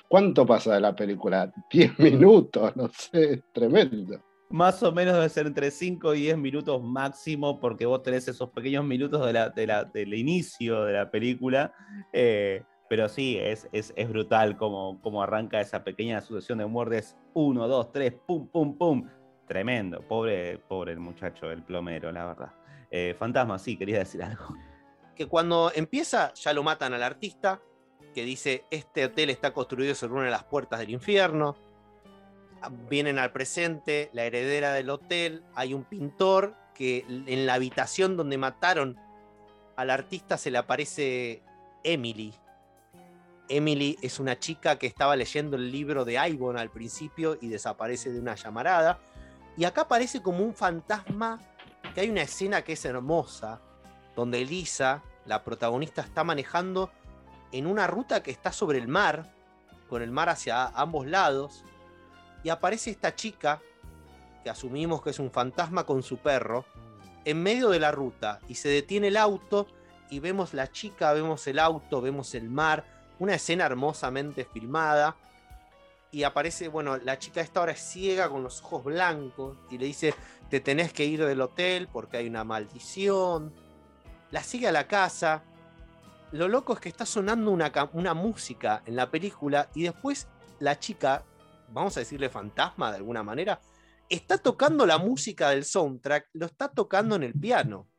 Speaker 3: ¿Cuánto pasa de la película? 10 minutos, no sé, es tremendo.
Speaker 2: Más o menos debe ser entre 5 y 10 minutos máximo, porque vos tenés esos pequeños minutos de la, del inicio de la película. Eh, pero sí, es, es, es brutal como, como, arranca esa pequeña sucesión de muertes. 1, 2, 3, pum, pum, pum. Tremendo. Pobre, pobre el muchacho, el plomero, la verdad. Eh, fantasma, sí, quería decir algo
Speaker 1: que cuando empieza ya lo matan al artista, que dice, este hotel está construido sobre una de las puertas del infierno. Ah, vienen al presente, la heredera del hotel, hay un pintor que en la habitación donde mataron al artista se le aparece Emily. Emily es una chica que estaba leyendo el libro de Ivon al principio y desaparece de una llamarada. Y acá aparece como un fantasma, que hay una escena que es hermosa, donde Elisa, la protagonista, está manejando en una ruta que está sobre el mar, con el mar hacia ambos lados, y aparece esta chica, que asumimos que es un fantasma con su perro, en medio de la ruta, y se detiene el auto, y vemos la chica, vemos el auto, vemos el mar, una escena hermosamente filmada, y aparece, bueno, la chica esta ahora es ciega con los ojos blancos, y le dice, te tenés que ir del hotel porque hay una maldición, la sigue a la casa. Lo loco es que está sonando una, una música en la película y después la chica, vamos a decirle fantasma de alguna manera, está tocando la música del soundtrack, lo está tocando en el piano.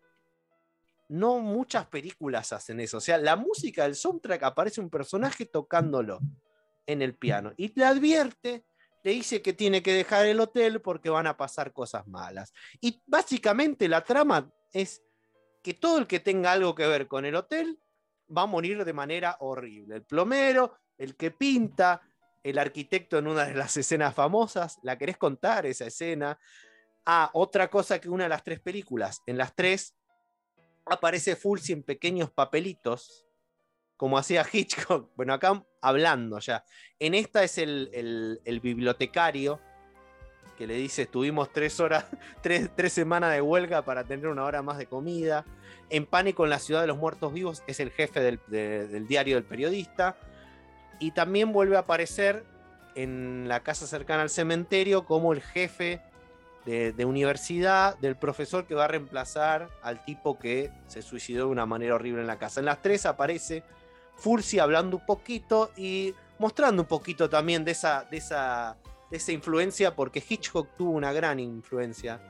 Speaker 1: No muchas películas hacen eso. O sea, la música del soundtrack aparece un personaje tocándolo en el piano y le advierte, le dice que tiene que dejar el hotel porque van a pasar cosas malas. Y básicamente la trama es que todo el que tenga algo que ver con el hotel va a morir de manera horrible. El plomero, el que pinta, el arquitecto en una de las <laughs> escenas famosas. ¿La querés contar esa escena? Ah, otra cosa que una de las tres películas. En las tres aparece Fulci en pequeños papelitos, como hacía Hitchcock. <laughs> Bueno, acá hablando ya. En esta es el, el bibliotecario que le dice, estuvimos tres horas, <laughs> tres, semanas de huelga para tener una hora más de comida. En Pánico en la ciudad de los muertos vivos es el jefe del, diario del periodista. Y también vuelve a aparecer en la casa cercana al cementerio como el jefe de, de universidad del profesor que va a reemplazar al tipo que se suicidó de una manera horrible en la casa. En las tres aparece Fursi hablando un poquito y mostrando un poquito también de esa, de esa, esa influencia, porque Hitchcock tuvo una gran influencia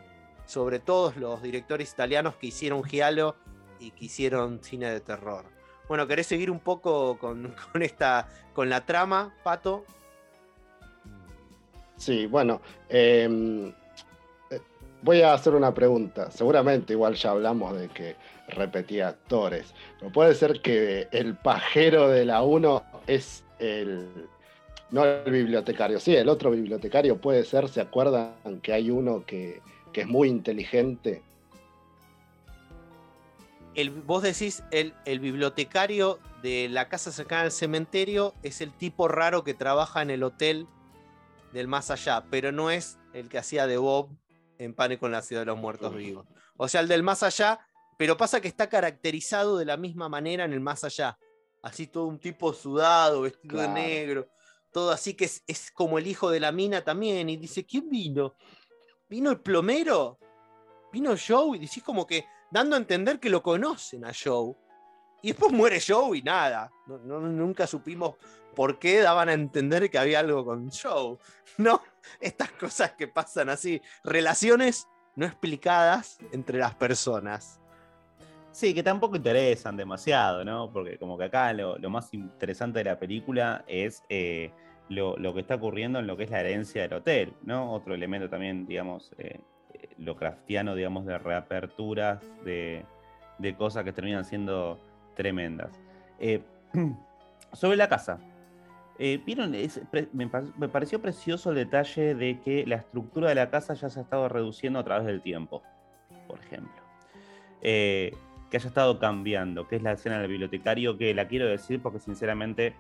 Speaker 1: sobre todos los directores italianos que hicieron Giallo y que hicieron cine de terror. Bueno, ¿querés seguir un poco con, <laughs> con esta, con la trama, Pato?
Speaker 3: Sí, bueno, em, eh, voy a hacer una pregunta. Seguramente igual ya hablamos de que repetía actores. ¿No puede ser que el pajero de la 1 es el... No el bibliotecario, sí, el otro bibliotecario puede ser, ¿se acuerdan que hay uno que, que es muy inteligente?
Speaker 1: El, vos decís, el, el bibliotecario de la casa cercana al cementerio es el tipo raro que trabaja en el hotel del más allá, pero no es el que hacía de Bob en Pánico en la ciudad de los muertos vivos. O sea, el del más allá, pero pasa que está caracterizado de la misma manera en el más allá. Así todo un tipo sudado, vestido
Speaker 3: Claro.
Speaker 1: de negro, todo así que es, es como el hijo de la mina también. Y dice, ¿quién vino? ¿Vino el plomero? ¿Vino Joe? Y decís como que dando a entender que lo conocen a Joe. Y después muere Joe y nada. No- nunca supimos por qué daban a entender que había algo con Joe. <laughs> No, estas cosas que pasan así. Relaciones no explicadas entre las personas.
Speaker 2: Sí, que tampoco interesan demasiado, ¿no? Porque como que acá lo, lo más interesante de la película es eh, lo, que está ocurriendo en lo que es la herencia del hotel, ¿no? Otro elemento también, digamos, eh, eh, lo craftiano, digamos, de reaperturas, de, de cosas que terminan siendo tremendas. Eh, <clears throat> sobre la casa. ¿Vieron? Me, pa- me pareció precioso el detalle de que la estructura de la casa ya se ha estado reduciendo a través del tiempo, por ejemplo. Que haya estado cambiando, que es la escena del bibliotecario, que la quiero decir porque sinceramente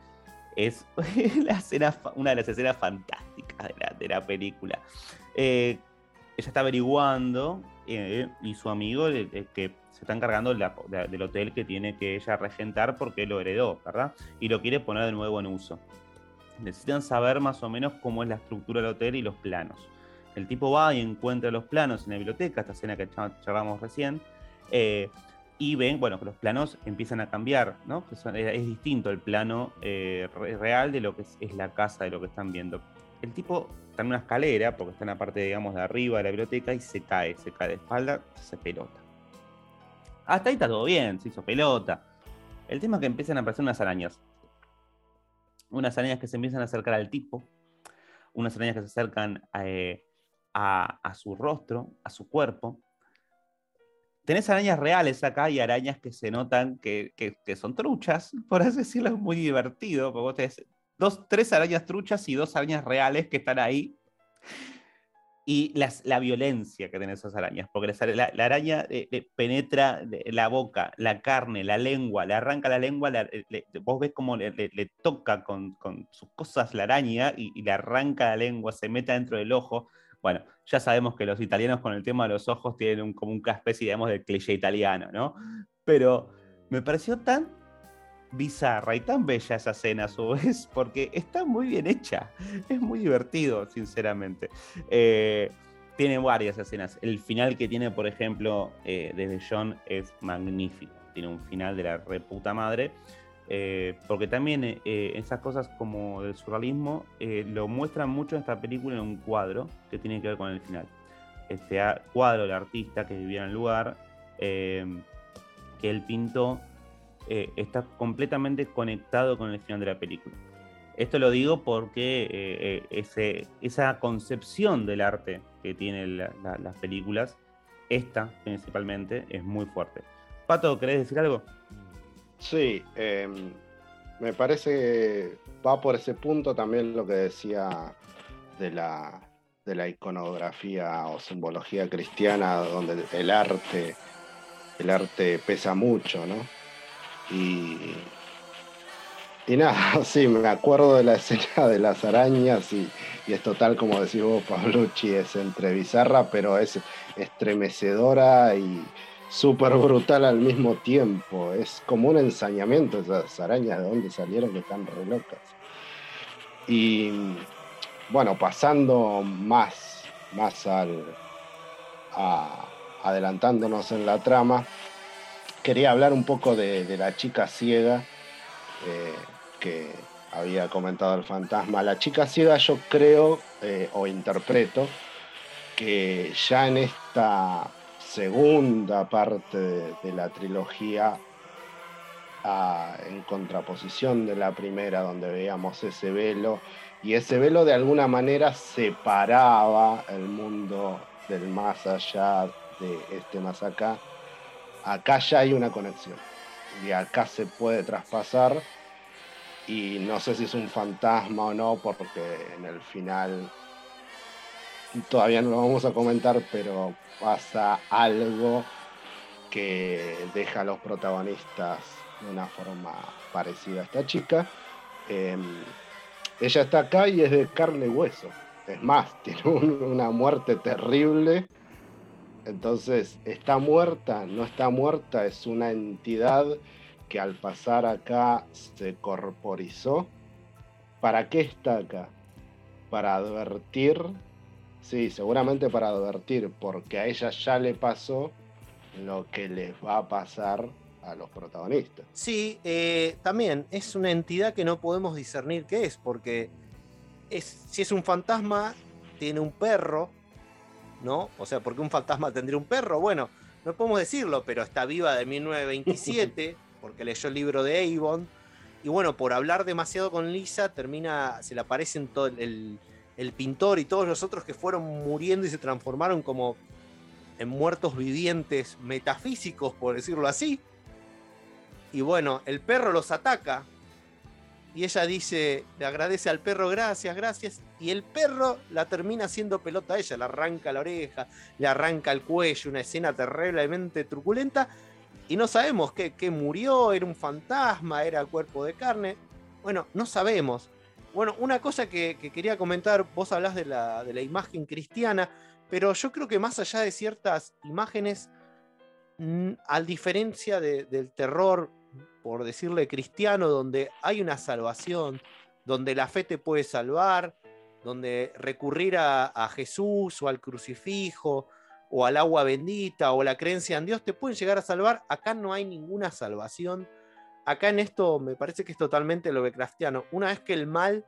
Speaker 2: es <laughs> la escena una de las escenas fantásticas de la, de la película. Eh, ella está averiguando eh, y su amigo que se está encargando de del hotel que tiene que ella regentar porque lo heredó, ¿verdad? Y lo quiere poner de nuevo en uso. Necesitan saber más o menos cómo es la estructura del hotel y los planos. El tipo va y encuentra los planos en la biblioteca, esta escena que cha- charlamos recién, eh, y ven, bueno, que los planos empiezan a cambiar, ¿no? Que es, distinto el plano eh, re- real de lo que es, la casa, de lo que están viendo. El tipo está en una escalera, porque está en la parte, digamos, de arriba de la biblioteca, y se cae, se cae de espalda, se pelota. Hasta ahí está todo bien, se hizo pelota. El tema es que empiezan a aparecer unas arañas. Unas arañas que se empiezan a acercar al tipo, unas arañas que se acercan eh, a su rostro, a su cuerpo. Tenés arañas reales acá y arañas que se notan que, que- que son truchas, <laughs> por así decirlo, es muy divertido, porque vos tenés dos, tres arañas truchas y dos arañas reales que están ahí. Y las, la violencia que tienen esas arañas, porque la, la araña eh, penetra la boca, la carne, la lengua, le arranca la lengua, la- eh, le- vos ves cómo le, le- le toca con, con sus cosas la araña y, y le arranca la lengua, se mete dentro del ojo. Bueno, ya sabemos que los italianos con el tema de los ojos tienen un, como una especie, digamos, de cliché italiano, ¿no? Pero me pareció tan bizarra y tan bella esa escena a su <laughs> vez, porque está muy bien hecha. Es muy divertido, sinceramente. Eh, tiene varias escenas. El final que tiene, por ejemplo, eh, desde John es magnífico. Tiene un final de la reputa madre. Eh, porque también eh, eh, esas cosas como del surrealismo eh, lo muestran mucho en esta película en un cuadro que tiene que ver con el final. Este a- cuadro del artista que vivía en el lugar, eh, que él pintó, eh, está completamente conectado con el final de la película. Esto lo digo porque eh, ese- esa concepción del arte que tienen la- la- las películas, esta principalmente, es muy fuerte. Pato, ¿querés decir algo?
Speaker 3: Sí, em, me parece que va por ese punto también lo que decía de la, de la iconografía o simbología cristiana, donde el arte, el arte pesa mucho, ¿no? Y, y nada, <laughs> sí, me acuerdo de la escena de las arañas y, y es total, como decís vos, Pablucci, es entre bizarra, pero es estremecedora y súper brutal al mismo tiempo. Es como un ensañamiento esas arañas de dónde salieron que están re locas. Y bueno, pasando más, más al, adelantándonos en la trama, quería hablar un poco de, la chica ciega eh, que había comentado el fantasma. La chica ciega yo creo eh, o interpreto que ya en esta segunda parte de, la trilogía, en contraposición de la primera donde veíamos ese velo, y ese velo de alguna manera separaba el mundo del más allá de este más acá. Acá ya hay una conexión y acá se puede traspasar y no sé si es un fantasma o no porque en el final todavía no lo vamos a comentar pero pasa algo que deja a los protagonistas de una forma parecida a esta chica. Em, ella está acá y es de carne y hueso. Es más, <laughs> tiene una muerte terrible. Entonces, está muerta, no está muerta, es una entidad que al pasar acá se corporizó. ¿Para qué está acá? Para advertir, sí, seguramente para advertir, porque a ella ya le pasó lo que les va a pasar a los protagonistas.
Speaker 1: Sí, eh, también es una entidad que no podemos discernir qué es, porque es, si es un fantasma, tiene un perro, ¿no? O sea, porque un fantasma tendría un perro? Bueno, no podemos decirlo, pero está viva de 1927, <laughs> porque leyó el libro de Avon. Y bueno, por hablar demasiado con Lisa, termina, se le aparecen todo el, el pintor y todos los otros que fueron muriendo y se transformaron como en muertos vivientes metafísicos, por decirlo así. Y bueno, el perro los ataca. Y ella dice, le agradece al perro, gracias, gracias. Y el perro la termina haciendo pelota a ella, le arranca la oreja, le arranca el cuello, una escena terriblemente truculenta. Y no sabemos qué, murió, era un fantasma, era cuerpo de carne. Bueno, no sabemos. Bueno, una cosa que, quería comentar, vos hablas de la, de la imagen cristiana, pero yo creo que más allá de ciertas imágenes, a diferencia del terror, por decirle cristiano, donde hay una salvación, donde la fe te puede salvar, donde recurrir a, Jesús o al crucifijo o al agua bendita o la creencia en Dios te pueden llegar a salvar, acá no hay ninguna salvación. Acá en esto me parece que es totalmente lo Lovecraftiano. Una vez que el mal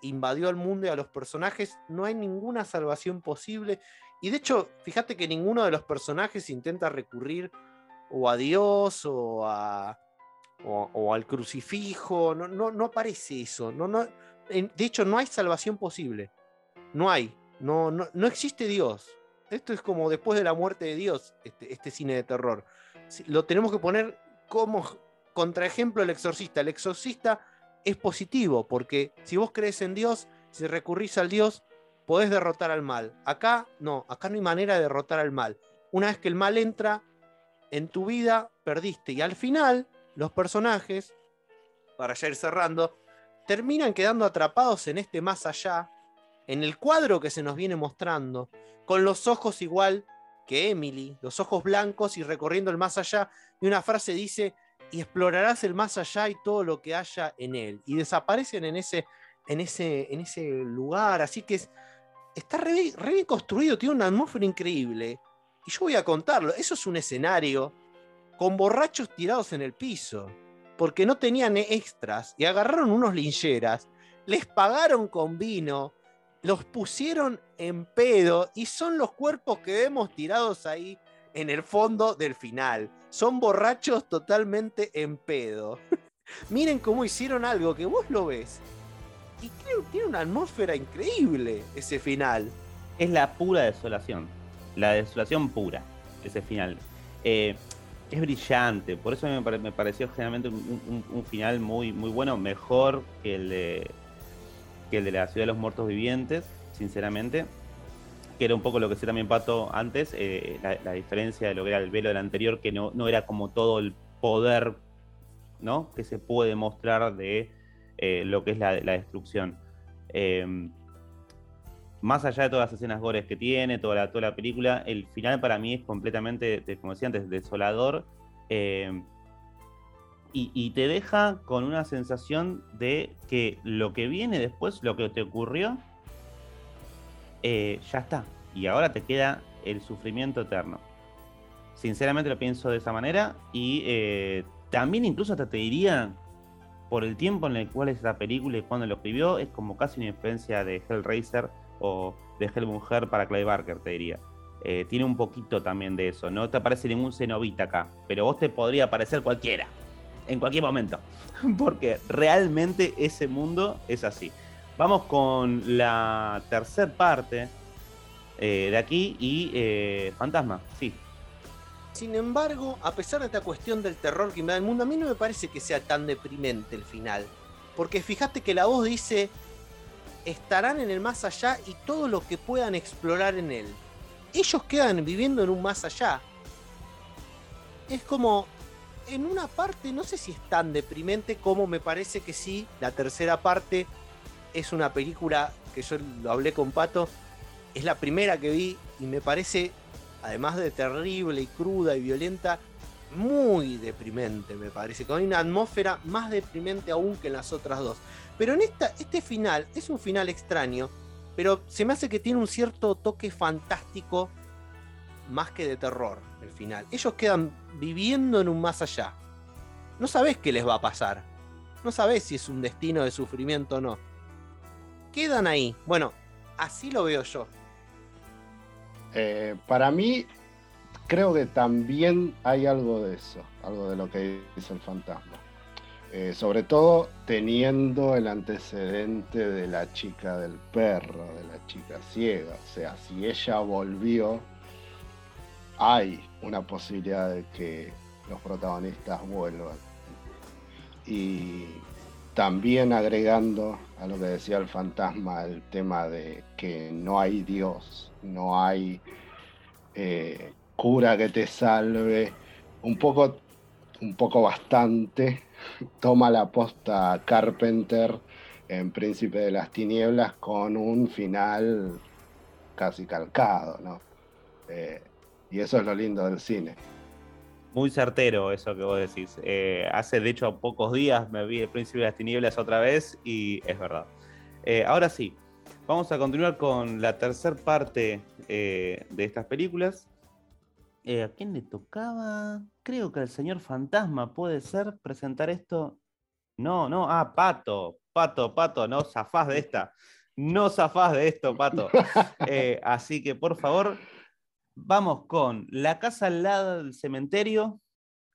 Speaker 1: invadió al mundo y a los personajes, no hay ninguna salvación posible y de hecho, fíjate que ninguno de los personajes intenta recurrir o a Dios o, a, o, al crucifijo. No, no, no aparece eso. No, no, de hecho, no hay salvación posible. No hay. No, no, no existe Dios. Esto es como después de la muerte de Dios, este, este cine de terror. Lo tenemos que poner como contraejemplo el exorcista. El exorcista es positivo, porque si vos crees en Dios, si recurrís al Dios, podés derrotar al mal. Acá no, acá no hay manera de derrotar al mal. Una vez que el mal entra en tu vida, perdiste. Y al final, los personajes, para ya ir cerrando, terminan quedando atrapados en este más allá, en el cuadro que se nos viene mostrando, con los ojos igual que Emily, los ojos blancos y recorriendo el más allá. Y una frase dice, y explorarás el más allá y todo lo que haya en él. Y desaparecen en ese, en ese, en ese lugar. Así que es, está re, bien construido, tiene una atmósfera increíble. Y yo voy a contarlo, eso es un escenario con borrachos tirados en el piso, porque no tenían extras y agarraron unos lincheras, les pagaron con vino, los pusieron en pedo y son los cuerpos que vemos tirados ahí en el fondo del final. Son borrachos totalmente en pedo. <laughs> Miren cómo hicieron algo que vos lo ves y creo que tiene una atmósfera increíble ese final.
Speaker 2: Es la pura desolación. La desolación pura, ese final. Eh, es brillante, por eso me, me pareció generalmente un, final muy, muy bueno, mejor que el, de, que el de la Ciudad de los Muertos Vivientes, sinceramente. Que era un poco lo que decía también Pato antes, eh, la, diferencia de lo que era el velo del anterior, que no, no era como todo el poder ¿no? que se puede mostrar de eh, lo que es la, destrucción. Em, más allá de todas las escenas gores que tiene, toda la, toda la película, el final para mí es completamente, como decía antes, desolador. Em, y, te deja con una sensación de que lo que viene después, lo que te ocurrió, eh, ya está. Y ahora te queda el sufrimiento eterno. Sinceramente lo pienso de esa manera y eh, también incluso hasta te diría, por el tiempo en el cual es la película y cuando lo escribió, es como casi una influencia de Hellraiser o de Hellmujer para Clay Barker, te diría. Eh, tiene un poquito también de eso. No te aparece ningún cenobita acá, pero vos te podría aparecer cualquiera, en cualquier momento, <laughs> porque realmente ese mundo es así. Vamos con la tercera parte eh, de aquí y eh, Fantasma, sí.
Speaker 1: Sin embargo, a pesar de esta cuestión del terror que me da el mundo, a mí no me parece que sea tan deprimente el final. Porque fíjate que la voz dice, estarán en el más allá y todo lo que puedan explorar en él. Ellos quedan viviendo en un más allá. Es como, en una parte, no sé si es tan deprimente como me parece que sí, la tercera parte es una película que yo lo hablé con Pato, es la primera que vi y me parece, además de terrible y cruda y violenta, muy deprimente, me parece, con una atmósfera más deprimente aún que en las otras dos. Pero en esta, este final es un final extraño, pero se me hace que tiene un cierto toque fantástico más que de terror el final. Ellos quedan viviendo en un más allá. No sabes qué les va a pasar. No sabes si es un destino de sufrimiento o no. Quedan ahí. Bueno, así lo veo yo.
Speaker 3: Eh, para mí, creo que también hay algo de eso, algo de lo que dice el fantasma. Eh, sobre todo teniendo el antecedente de la chica del perro, de la chica ciega. O sea, si ella volvió, hay una posibilidad de que los protagonistas vuelvan. Y también agregando a lo que decía el fantasma, el tema de que no hay Dios, no hay eh, cura que te salve, un poco, un poco bastante, toma la posta Carpenter en Príncipe de las Tinieblas con un final casi calcado, ¿no? Eh, y eso es lo lindo del cine.
Speaker 2: Muy certero eso que vos decís. Eh, hace de hecho pocos días me vi El Príncipe de las Tinieblas otra vez y es verdad. Eh, ahora sí, vamos a continuar con la tercera parte de estas películas. ¿A quién le tocaba? Creo que al señor Fantasma puede ser presentar esto. No, no, ah, Pato, Pato, Pato, no zafás de esta. No zafás de esto, Pato. <laughs> así que por favor, Vamos con La casa al lado del cementerio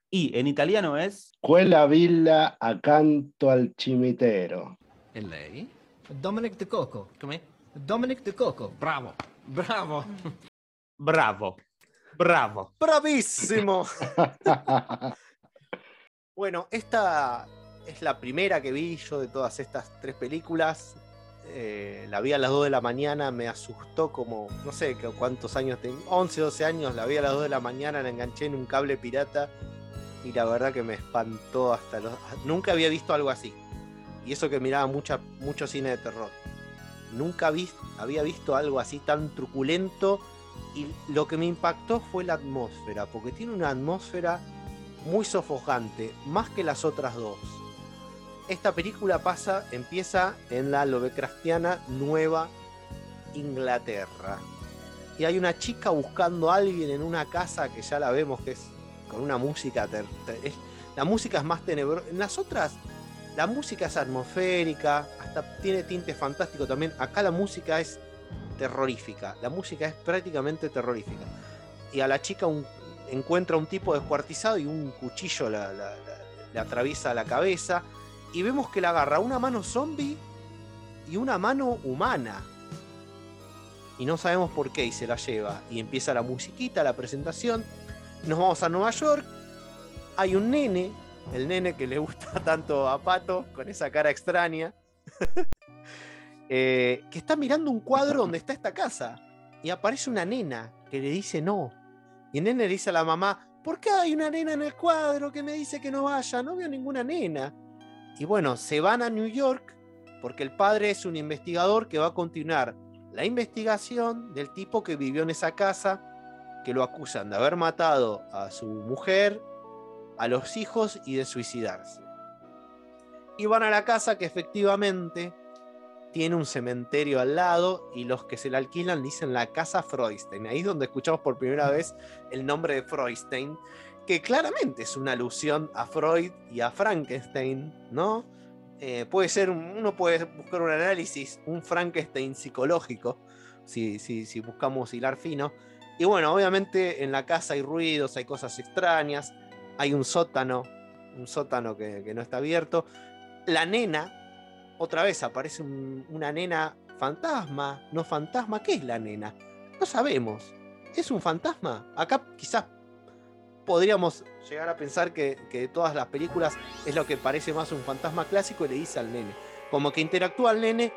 Speaker 2: y en italiano es
Speaker 3: Quella villa accanto al cimitero.
Speaker 5: E lei?
Speaker 6: Dominic De Coco.
Speaker 5: Come?
Speaker 6: Dominic De Coco.
Speaker 5: Bravo, bravo.
Speaker 2: bravo, bravo.
Speaker 1: ¡Bravísimo! <laughs> bueno, esta es la primera que vi yo de todas estas tres películas. Eh, la vi a las 2 de la mañana, me asustó como, no sé cuántos años tengo, 11, 12 años, la vi a las 2 de la mañana, la enganché en un cable pirata y la verdad que me espantó hasta los... Nunca había visto algo así. Y eso que miraba mucha, mucho cine de terror. Nunca había visto algo así tan truculento y lo que me impactó fue la atmósfera, porque tiene una atmósfera muy sofocante, más que las otras dos esta película pasa, empieza en la Lovecraftiana Nueva Inglaterra. Y hay una chica buscando a alguien en una casa que ya la vemos que es con una música. la música es más tenebrosa. En las otras, la música es atmosférica, hasta tiene tinte fantástico también. Acá la música es terrorífica. La música es prácticamente terrorífica. Y a la chica encuentra un tipo descuartizado y un cuchillo le atraviesa la cabeza y vemos que la agarra una mano zombie y una mano humana. Y no sabemos por qué y se la lleva. Y empieza la musiquita, la presentación. Nos vamos a Nueva York. Hay un nene, el nene que le gusta <laughs> tanto a Pato, con esa cara extraña, <laughs> eh, que está mirando un cuadro donde está esta casa. Y aparece una nena que le dice no. Y el nene le dice a la mamá, ¿por qué hay una nena en el cuadro que me dice que no vaya? No veo ninguna nena. Y bueno, se van a New York porque el padre es un investigador que va a continuar la investigación del tipo que vivió en esa casa, que lo acusan de haber matado a su mujer, a los hijos y de suicidarse. Y van a la casa que efectivamente tiene un cementerio al lado y los que se la alquilan dicen la casa Freudstein. Ahí es donde escuchamos por primera vez el nombre de Freudstein, que claramente es una alusión a Freud y a Frankenstein, ¿no? Eh, puede ser, uno puede buscar un análisis, un Frankenstein psicológico, si, si, si buscamos hilar fino. Y bueno, obviamente en la casa hay ruidos, hay cosas extrañas, hay un sótano, un sótano que, que no está abierto. La nena, otra vez aparece un- una nena fantasma, no fantasma. ¿Qué es la nena? No sabemos. ¿Es un fantasma? Acá quizás podríamos llegar a pensar que, de todas las películas es lo que parece más un fantasma clásico y le dice al nene. Como que interactúa al nene,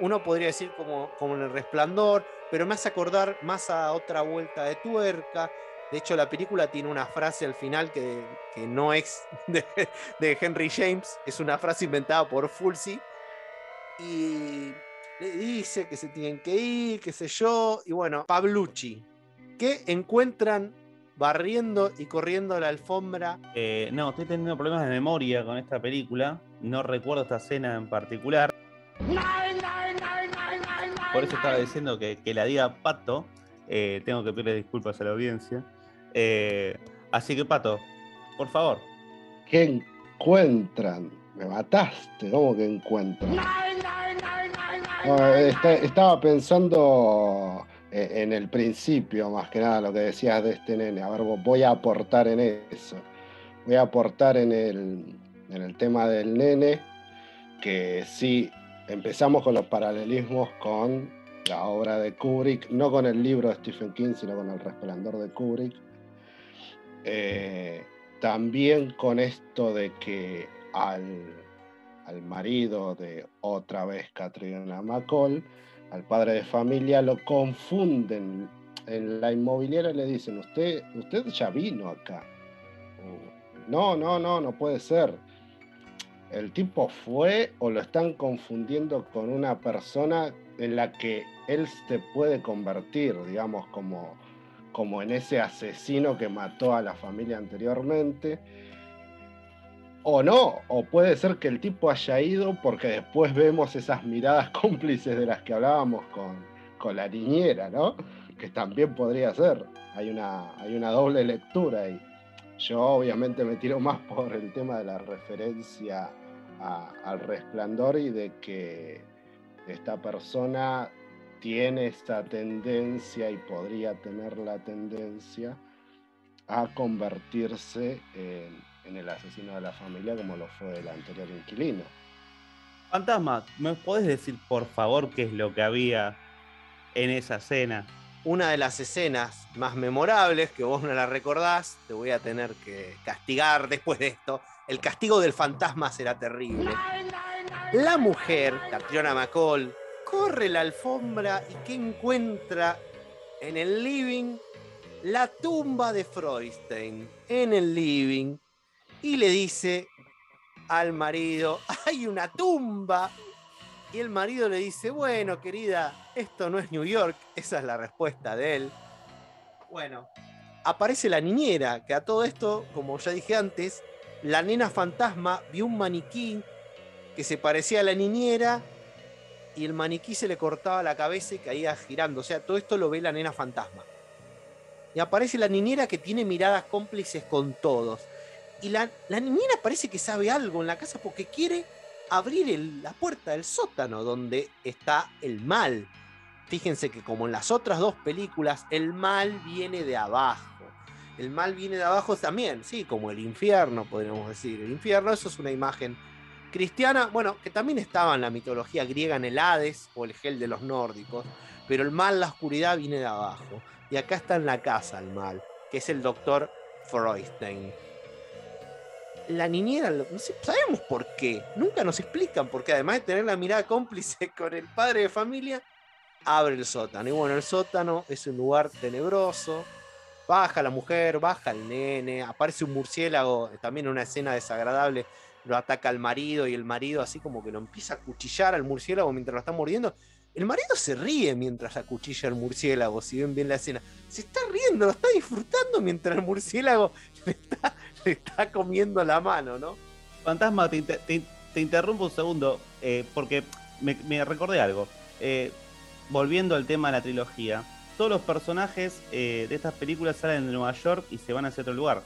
Speaker 1: uno podría decir como, como en el resplandor, pero me hace acordar más a otra vuelta de tuerca. De hecho, la película tiene una frase al final que, que no es <laughs> de, de Henry James, es una frase inventada por Fulci. Y le dice que se tienen que ir, qué sé yo. Y bueno, Pablucci, que encuentran barriendo y corriendo la alfombra.
Speaker 2: Eh, no, estoy teniendo problemas de memoria con esta película. No recuerdo esta escena en particular. Por eso estaba diciendo que, que la diga Pato. Eh, tengo que pedirle disculpas a la audiencia. Eh, así que, Pato, por favor.
Speaker 3: ¿Qué encuentran? Me mataste, ¿cómo que encuentran? No, está- estaba pensando en el principio, más que nada, lo que decías de este nene. A ver, voy a aportar en eso. Voy a aportar en el, en el tema del nene, que sí, empezamos con los paralelismos con la obra de Kubrick, no con el libro de Stephen King, sino con El Resplandor de Kubrick. Eh, también con esto de que al, al marido de otra vez Katrina McCall, al padre de familia, lo confunden en la inmobiliaria le dicen, usted, usted ya vino acá. No, no, no, no puede ser. El tipo fue o lo están confundiendo con una persona en la que él se puede convertir, digamos, como, como en ese asesino que mató a la familia anteriormente. O no, o puede ser que el tipo haya ido porque después vemos esas miradas <laughs> cómplices de las que hablábamos con, con la niñera, ¿no? Que también podría ser. Hay una, hay una doble lectura ahí. Yo obviamente me tiro más por el tema de la referencia al resplandor y de que esta persona tiene esta tendencia y podría tener la tendencia a convertirse en, en el asesino de la familia como lo fue el anterior inquilino.
Speaker 2: Fantasma, ¿me podés decir por favor qué es lo que había en esa escena?
Speaker 1: Una de las escenas más memorables, que vos no la recordás, te voy a tener que castigar después de esto. El castigo del fantasma será terrible. La mujer, Catriona McCall, corre la alfombra y que encuentra en el living la tumba de Freudstein. En el living. Y le dice al marido, <laughs> hay una tumba. Y el marido le dice, bueno, querida, esto no es New York. Esa es la respuesta de él. Bueno, aparece la niñera, que a todo esto, como ya dije antes, la nena fantasma vio un maniquí que se parecía a la niñera y el maniquí se le cortaba la cabeza y caía girando. O sea, todo esto lo ve la nena fantasma. Y aparece la niñera que tiene miradas cómplices con todos. Y la, la niñera parece que sabe algo en la casa porque quiere abrir la puerta del sótano donde está el mal. Fíjense que como en las otras dos películas, el mal viene de abajo. El mal viene de abajo también, sí, como el infierno, podríamos decir. El infierno, eso es una imagen cristiana, bueno, que también estaba en la mitología griega en el Hades o el Hel de los nórdicos, pero el mal, la oscuridad viene de abajo. Y acá está en la casa el mal, que es el doctor Freudstein. La niñera, no sabemos por qué, nunca nos explican por qué, además de tener la mirada cómplice <laughs> con el padre de familia, abre el sótano. Y bueno, el sótano es un lugar tenebroso. Baja la mujer, baja el nene, aparece un murciélago, también una escena desagradable, lo ataca al marido y el marido así como que lo empieza a cuchillar al murciélago mientras lo está mordiendo. El marido se ríe mientras acuchilla al murciélago, si ven bien la escena. Se está riendo, lo está disfrutando mientras el murciélago le está, comiendo la mano, ¿no?
Speaker 2: Fantasma, te, te- te interrumpo un segundo, eh, porque me, recordé algo. Eh, volviendo al tema de la trilogía, todos los personajes eh, de estas películas salen de Nueva York y se van hacia otro lugar.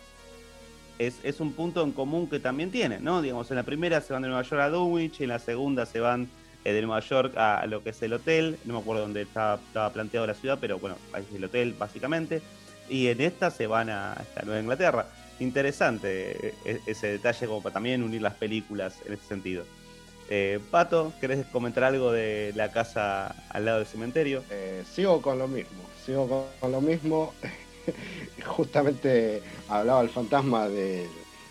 Speaker 2: Es, es un punto en común que también tiene, ¿no? Digamos, en la primera se van de Nueva York a Dulwich, en la segunda se van eh, de Nueva York a, lo que es el hotel, no me acuerdo dónde estaba, estaba planteado la ciudad, pero bueno, ahí es el hotel básicamente, y en esta se van a, a Nueva Inglaterra. Interesante eh, e- ese detalle como para también unir las películas en ese sentido. Eh, Pato, ¿querés comentar algo de la casa al lado del cementerio?
Speaker 3: Eh, sigo con lo mismo, sigo con, lo mismo. <laughs> Justamente hablaba el fantasma de-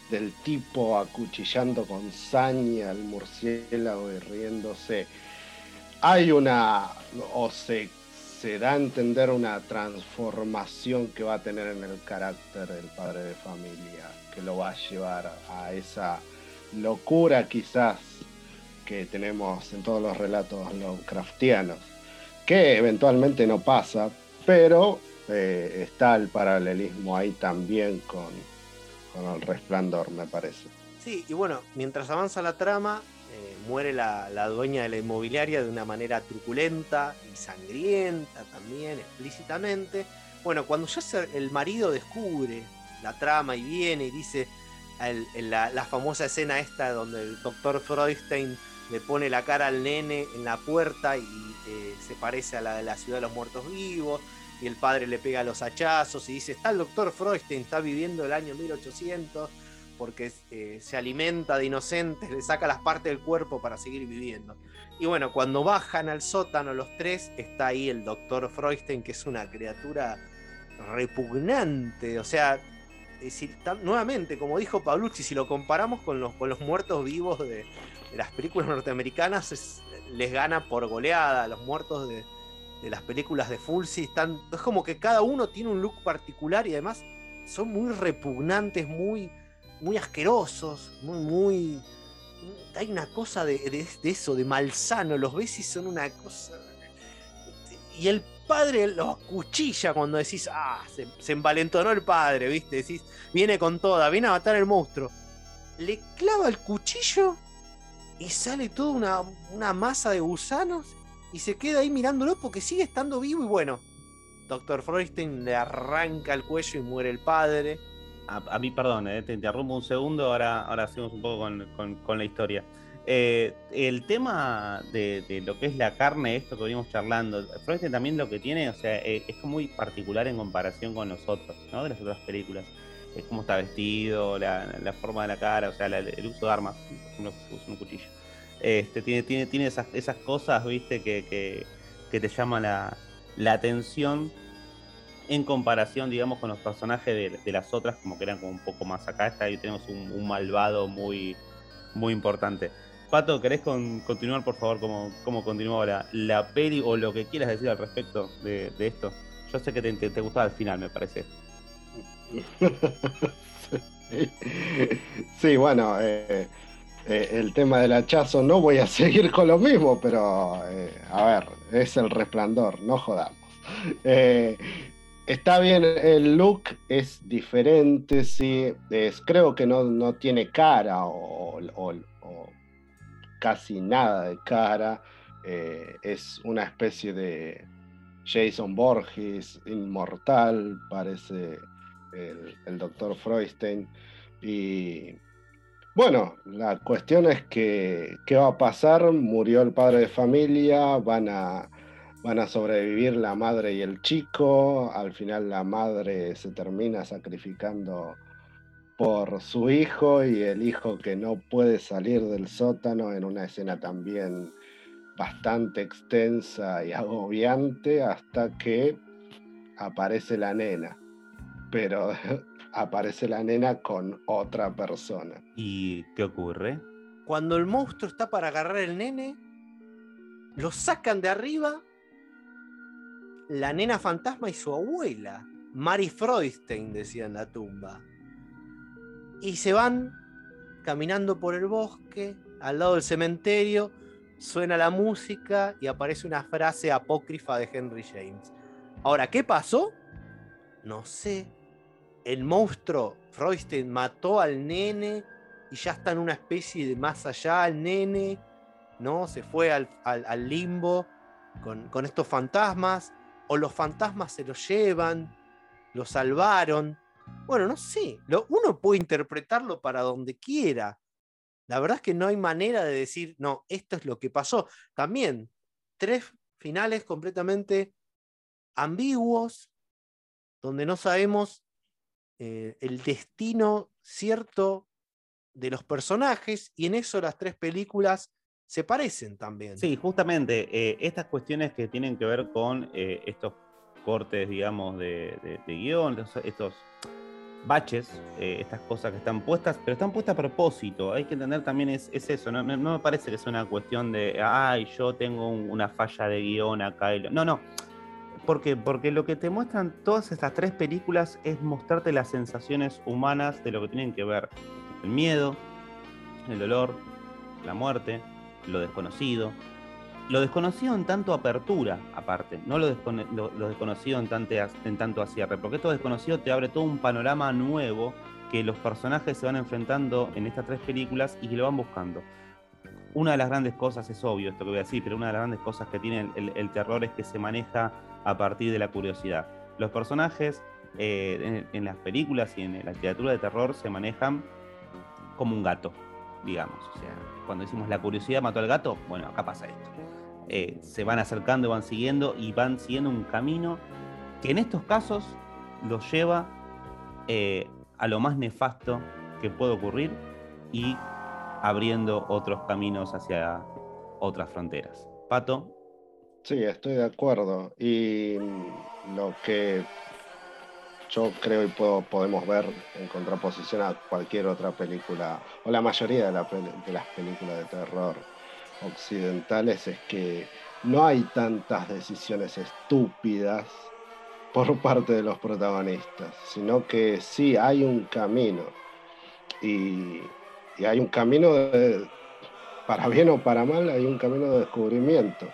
Speaker 3: del tipo acuchillando con saña al murciélago y riéndose. Hay una, o se, se da a entender una transformación que va a tener en el carácter del padre de familia, que lo va a llevar a esa locura quizás que tenemos en todos los relatos Lovecraftianos que eventualmente no pasa, pero eh, está el paralelismo ahí también con, con el resplandor, me parece.
Speaker 1: Sí, y bueno, mientras avanza la trama, muere la, la dueña de la inmobiliaria de una manera truculenta y sangrienta también, explícitamente. Bueno, cuando ya se- el marido descubre la trama y viene y dice el- la famosa escena esta donde el doctor Freudstein le pone la cara al nene en la puerta y eh, se parece a la de la ciudad de los muertos vivos y el padre le pega los hachazos y dice, está el doctor Freudstein, está viviendo el año 1800 porque eh, se alimenta de inocentes, le saca las partes del cuerpo para seguir viviendo. Y bueno, cuando bajan al sótano los tres, está ahí el doctor Freudstein, que es una criatura repugnante. O sea, decir, tam- nuevamente, como dijo Paulucci, si lo comparamos con los, con los muertos vivos de, las películas norteamericanas, es- les gana por goleada. Los muertos de, de las películas de Fulci están. Es como que cada uno tiene un look particular y además son muy repugnantes, muy, muy asquerosos, muy, muy. Hay una cosa de, de- eso, de malsano. Los ves y son una cosa. Y el padre los cuchilla cuando decís, ah, se, se envalentonó el padre, ¿viste? Decís, viene con toda, viene a matar el monstruo. Le clava el cuchillo y sale toda una, una masa de gusanos y se queda ahí mirándolo porque sigue estando vivo y bueno. Doctor Freudstein le arranca el cuello y muere el padre.
Speaker 2: A, a mí, perdón, eh, te interrumpo un segundo, ahora, ahora hacemos un poco con, con- la historia. Eh, el tema de, lo que es la carne, esto que venimos charlando, Freudstein también lo que tiene, o sea, eh, es muy particular en comparación con los otros, ¿no? De las otras películas. Es cómo está vestido, la, la forma de la cara, o sea, la- el uso de armas, usa un cuchillo. Este, tiene, tiene, tiene esas, esas cosas, viste, que, que, que te llaman la, la atención en comparación, digamos, con los personajes de, las otras, como que eran como un poco más acá. Está ahí tenemos un, malvado muy, muy importante. Pato, ¿querés con- continuar, por favor, cómo, cómo continuaba la, la peli o lo que quieras decir al respecto de, esto? Yo sé que te, te- te gustaba el final, me parece.
Speaker 3: Sí, <laughs> Sí, bueno, eh, eh, el tema del hachazo no voy a <laughs> seguir con lo mismo, pero eh, a ver, es el resplandor, no jodamos. Está bien, el look es diferente, sí, es, creo que no, no tiene cara o, casi nada de cara, eh, es una especie de Jason Borges, inmortal, parece el, el doctor Freudstein. Y bueno, la cuestión es que, ¿qué va a pasar? Murió el padre de familia, van a, van a sobrevivir la madre y el chico, al final la madre se termina sacrificando por su hijo y el hijo que no puede salir del sótano en una escena también bastante extensa y agobiante hasta que aparece la nena. Pero <laughs> aparece la nena con otra persona.
Speaker 2: ¿Y qué ocurre?
Speaker 1: Cuando el monstruo está para agarrar el nene, lo sacan de arriba la nena fantasma y su abuela. Mary Freudstein, decía en la tumba. Y se van caminando por el bosque, al lado del cementerio, suena la música y aparece una frase apócrifa de Henry James. Ahora, ¿qué pasó? No sé. El monstruo Freudstein mató al nene y ya está en una especie de más allá el nene. ¿no? Se fue al, al- al limbo con, con estos fantasmas, o los fantasmas se los llevan, lo salvaron. Bueno, no sé, lo- uno puede interpretarlo para donde quiera. La verdad es que no hay manera de decir, no, esto es lo que pasó. También, tres finales completamente ambiguos, donde no sabemos eh, el destino cierto de los personajes, y en eso las tres películas se parecen también.
Speaker 2: Sí, justamente eh, estas cuestiones que tienen que ver con eh, estos cortes, digamos, de, guion, estos baches, eh, estas cosas que están puestas, pero están puestas a propósito. Hay que entender también es, es eso, no, no- me parece que sea una cuestión de, ay, yo tengo un- una falla de guion acá. y lo-". No, no. ¿Por qué? Porque lo que te muestran todas estas tres películas es mostrarte las sensaciones humanas de lo que tienen que ver. El miedo, el dolor, la muerte, lo desconocido. Lo desconocido en tanto apertura, aparte, no lo, lo- desconocido en, en tanto cierre, porque esto desconocido te abre todo un panorama nuevo que los personajes se van enfrentando en estas tres películas y que lo van buscando. Una de las grandes cosas, es obvio esto que voy a decir, pero una de las grandes cosas que tiene el terror es que se maneja a partir de la curiosidad. Los personajes eh, en, en las películas y en la literatura de terror se manejan como un gato, digamos. O sea, cuando decimos la curiosidad mató al gato, bueno, acá pasa esto. Eh, se van acercando, van siguiendo y van siguiendo un camino que en estos casos los lleva eh, a lo más nefasto que puede ocurrir y abriendo otros caminos hacia otras fronteras. Pato,
Speaker 3: Sí, estoy de acuerdo. Y lo que yo creo y puedo, podemos ver en contraposición a cualquier otra película, o la mayoría de, las películas de terror occidentales, es que no hay tantas decisiones estúpidas por parte de los protagonistas, sino que sí hay un camino. Y, y hay un camino de, para bien o para mal, hay un camino de descubrimiento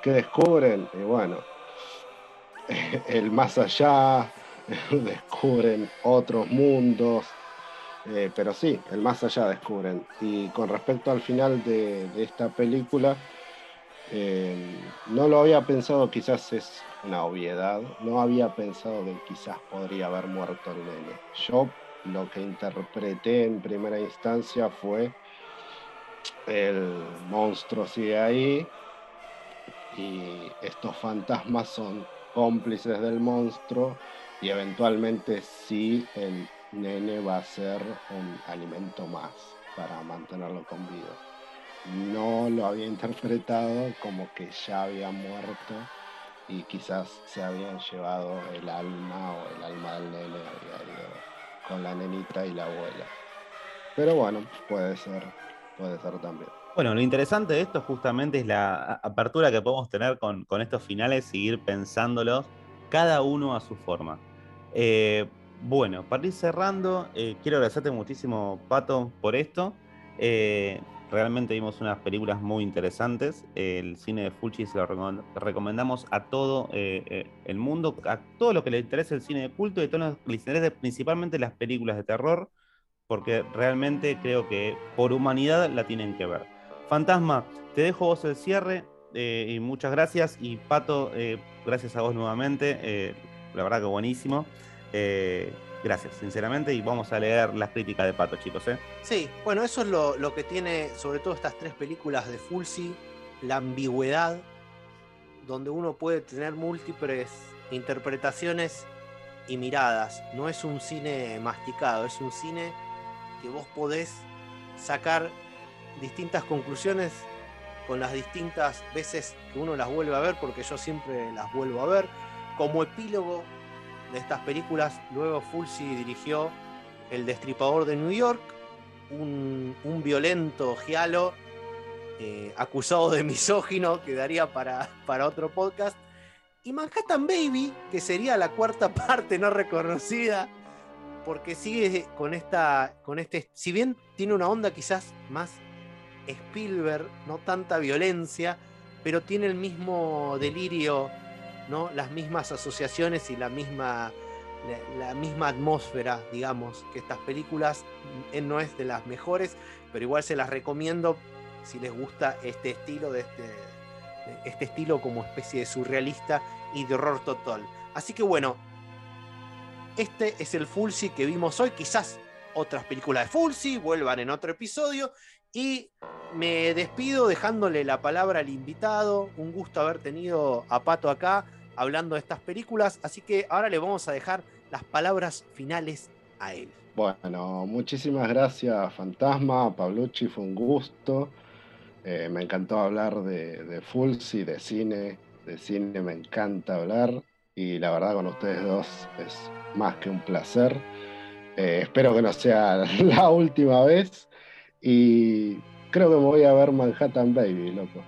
Speaker 3: que descubren, y bueno, <laughs> el más allá, <laughs> descubren otros mundos, eh, pero sí, el más allá descubren. Y con respecto al final de, esta película, eh, no lo había pensado, quizás es una obviedad, no había pensado que quizás podría haber muerto el nene. Yo lo que interpreté en primera instancia fue el monstruo sigue ahí, y estos fantasmas son cómplices del monstruo y eventualmente sí el nene va a ser un alimento más para mantenerlo con vida. No lo había interpretado como que ya había muerto y quizás se habían llevado el alma o el alma del nene con la nenita y la abuela. Pero bueno, puede ser, puede ser también.
Speaker 2: Bueno, lo interesante de esto justamente es la apertura que podemos tener con, con estos finales, seguir pensándolos, cada uno a su forma. Eh, bueno, para ir cerrando, eh, quiero agradecerte muchísimo, Pato, por esto. Eh, realmente vimos unas películas muy interesantes. El cine de Fulci se lo recom- recomendamos a todo el mundo, a todo lo que le interese el cine de culto y a todo lo que les interese principalmente las películas de terror, porque realmente creo que por humanidad la tienen que ver. Fantasma, te dejo vos el cierre eh, y muchas gracias. Y Pato, eh, gracias a vos nuevamente. eh, la verdad que buenísimo. Gracias, sinceramente. Y vamos a leer las críticas de Pato, chicos.
Speaker 1: Sí, bueno, eso es lo, lo que tiene sobre todo estas tres películas de Fulci, la ambigüedad, donde uno puede tener múltiples interpretaciones y miradas. No es un cine masticado, es un cine que vos podés sacar distintas conclusiones con las distintas veces que uno las vuelve a ver, porque yo siempre las vuelvo a ver. Como epílogo de estas películas, luego Fulci dirigió El Destripador de New York, un, violento giallo eh, acusado de misógino que daría para, para otro podcast. Y Manhattan Baby, que sería la cuarta <laughs> parte no reconocida, porque sigue con esta, con este, si bien tiene una onda quizás más Spielberg, no tanta violencia, pero tiene el mismo delirio, ¿no? las mismas asociaciones y la misma, la, misma atmósfera, digamos, que estas películas. Él no es de las mejores, pero igual se las recomiendo si les gusta este estilo de este, este estilo como especie de surrealista y de horror total. Así que bueno, este es el Fulci que vimos hoy. Quizás otras películas de Fulci vuelvan en otro episodio. Y me despido dejándole la palabra al invitado. Un gusto haber tenido a Pato acá hablando de estas películas. Así que ahora le vamos a dejar las palabras finales a él.
Speaker 3: Bueno, muchísimas gracias Fantasma, Pablucci, fue un gusto. Eh, me encantó hablar de, de Fulci, de cine. De cine me encanta hablar y la verdad con ustedes dos es más que un placer. Eh, espero que no sea <laughs> la última vez y creo que me voy a ver Manhattan Baby, loco.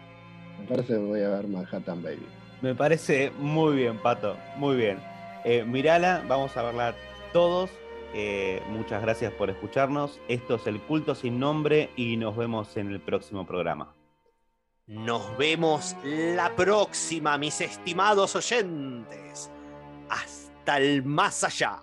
Speaker 3: Me parece que me voy a ver Manhattan Baby.
Speaker 2: Me parece muy bien, Pato, muy bien. Eh, mirala, vamos a verla todos. Eh, muchas gracias por escucharnos. Esto es El Culto Sin Nombre y nos vemos en el próximo programa.
Speaker 1: Nos vemos la próxima, mis estimados oyentes. Hasta el más allá.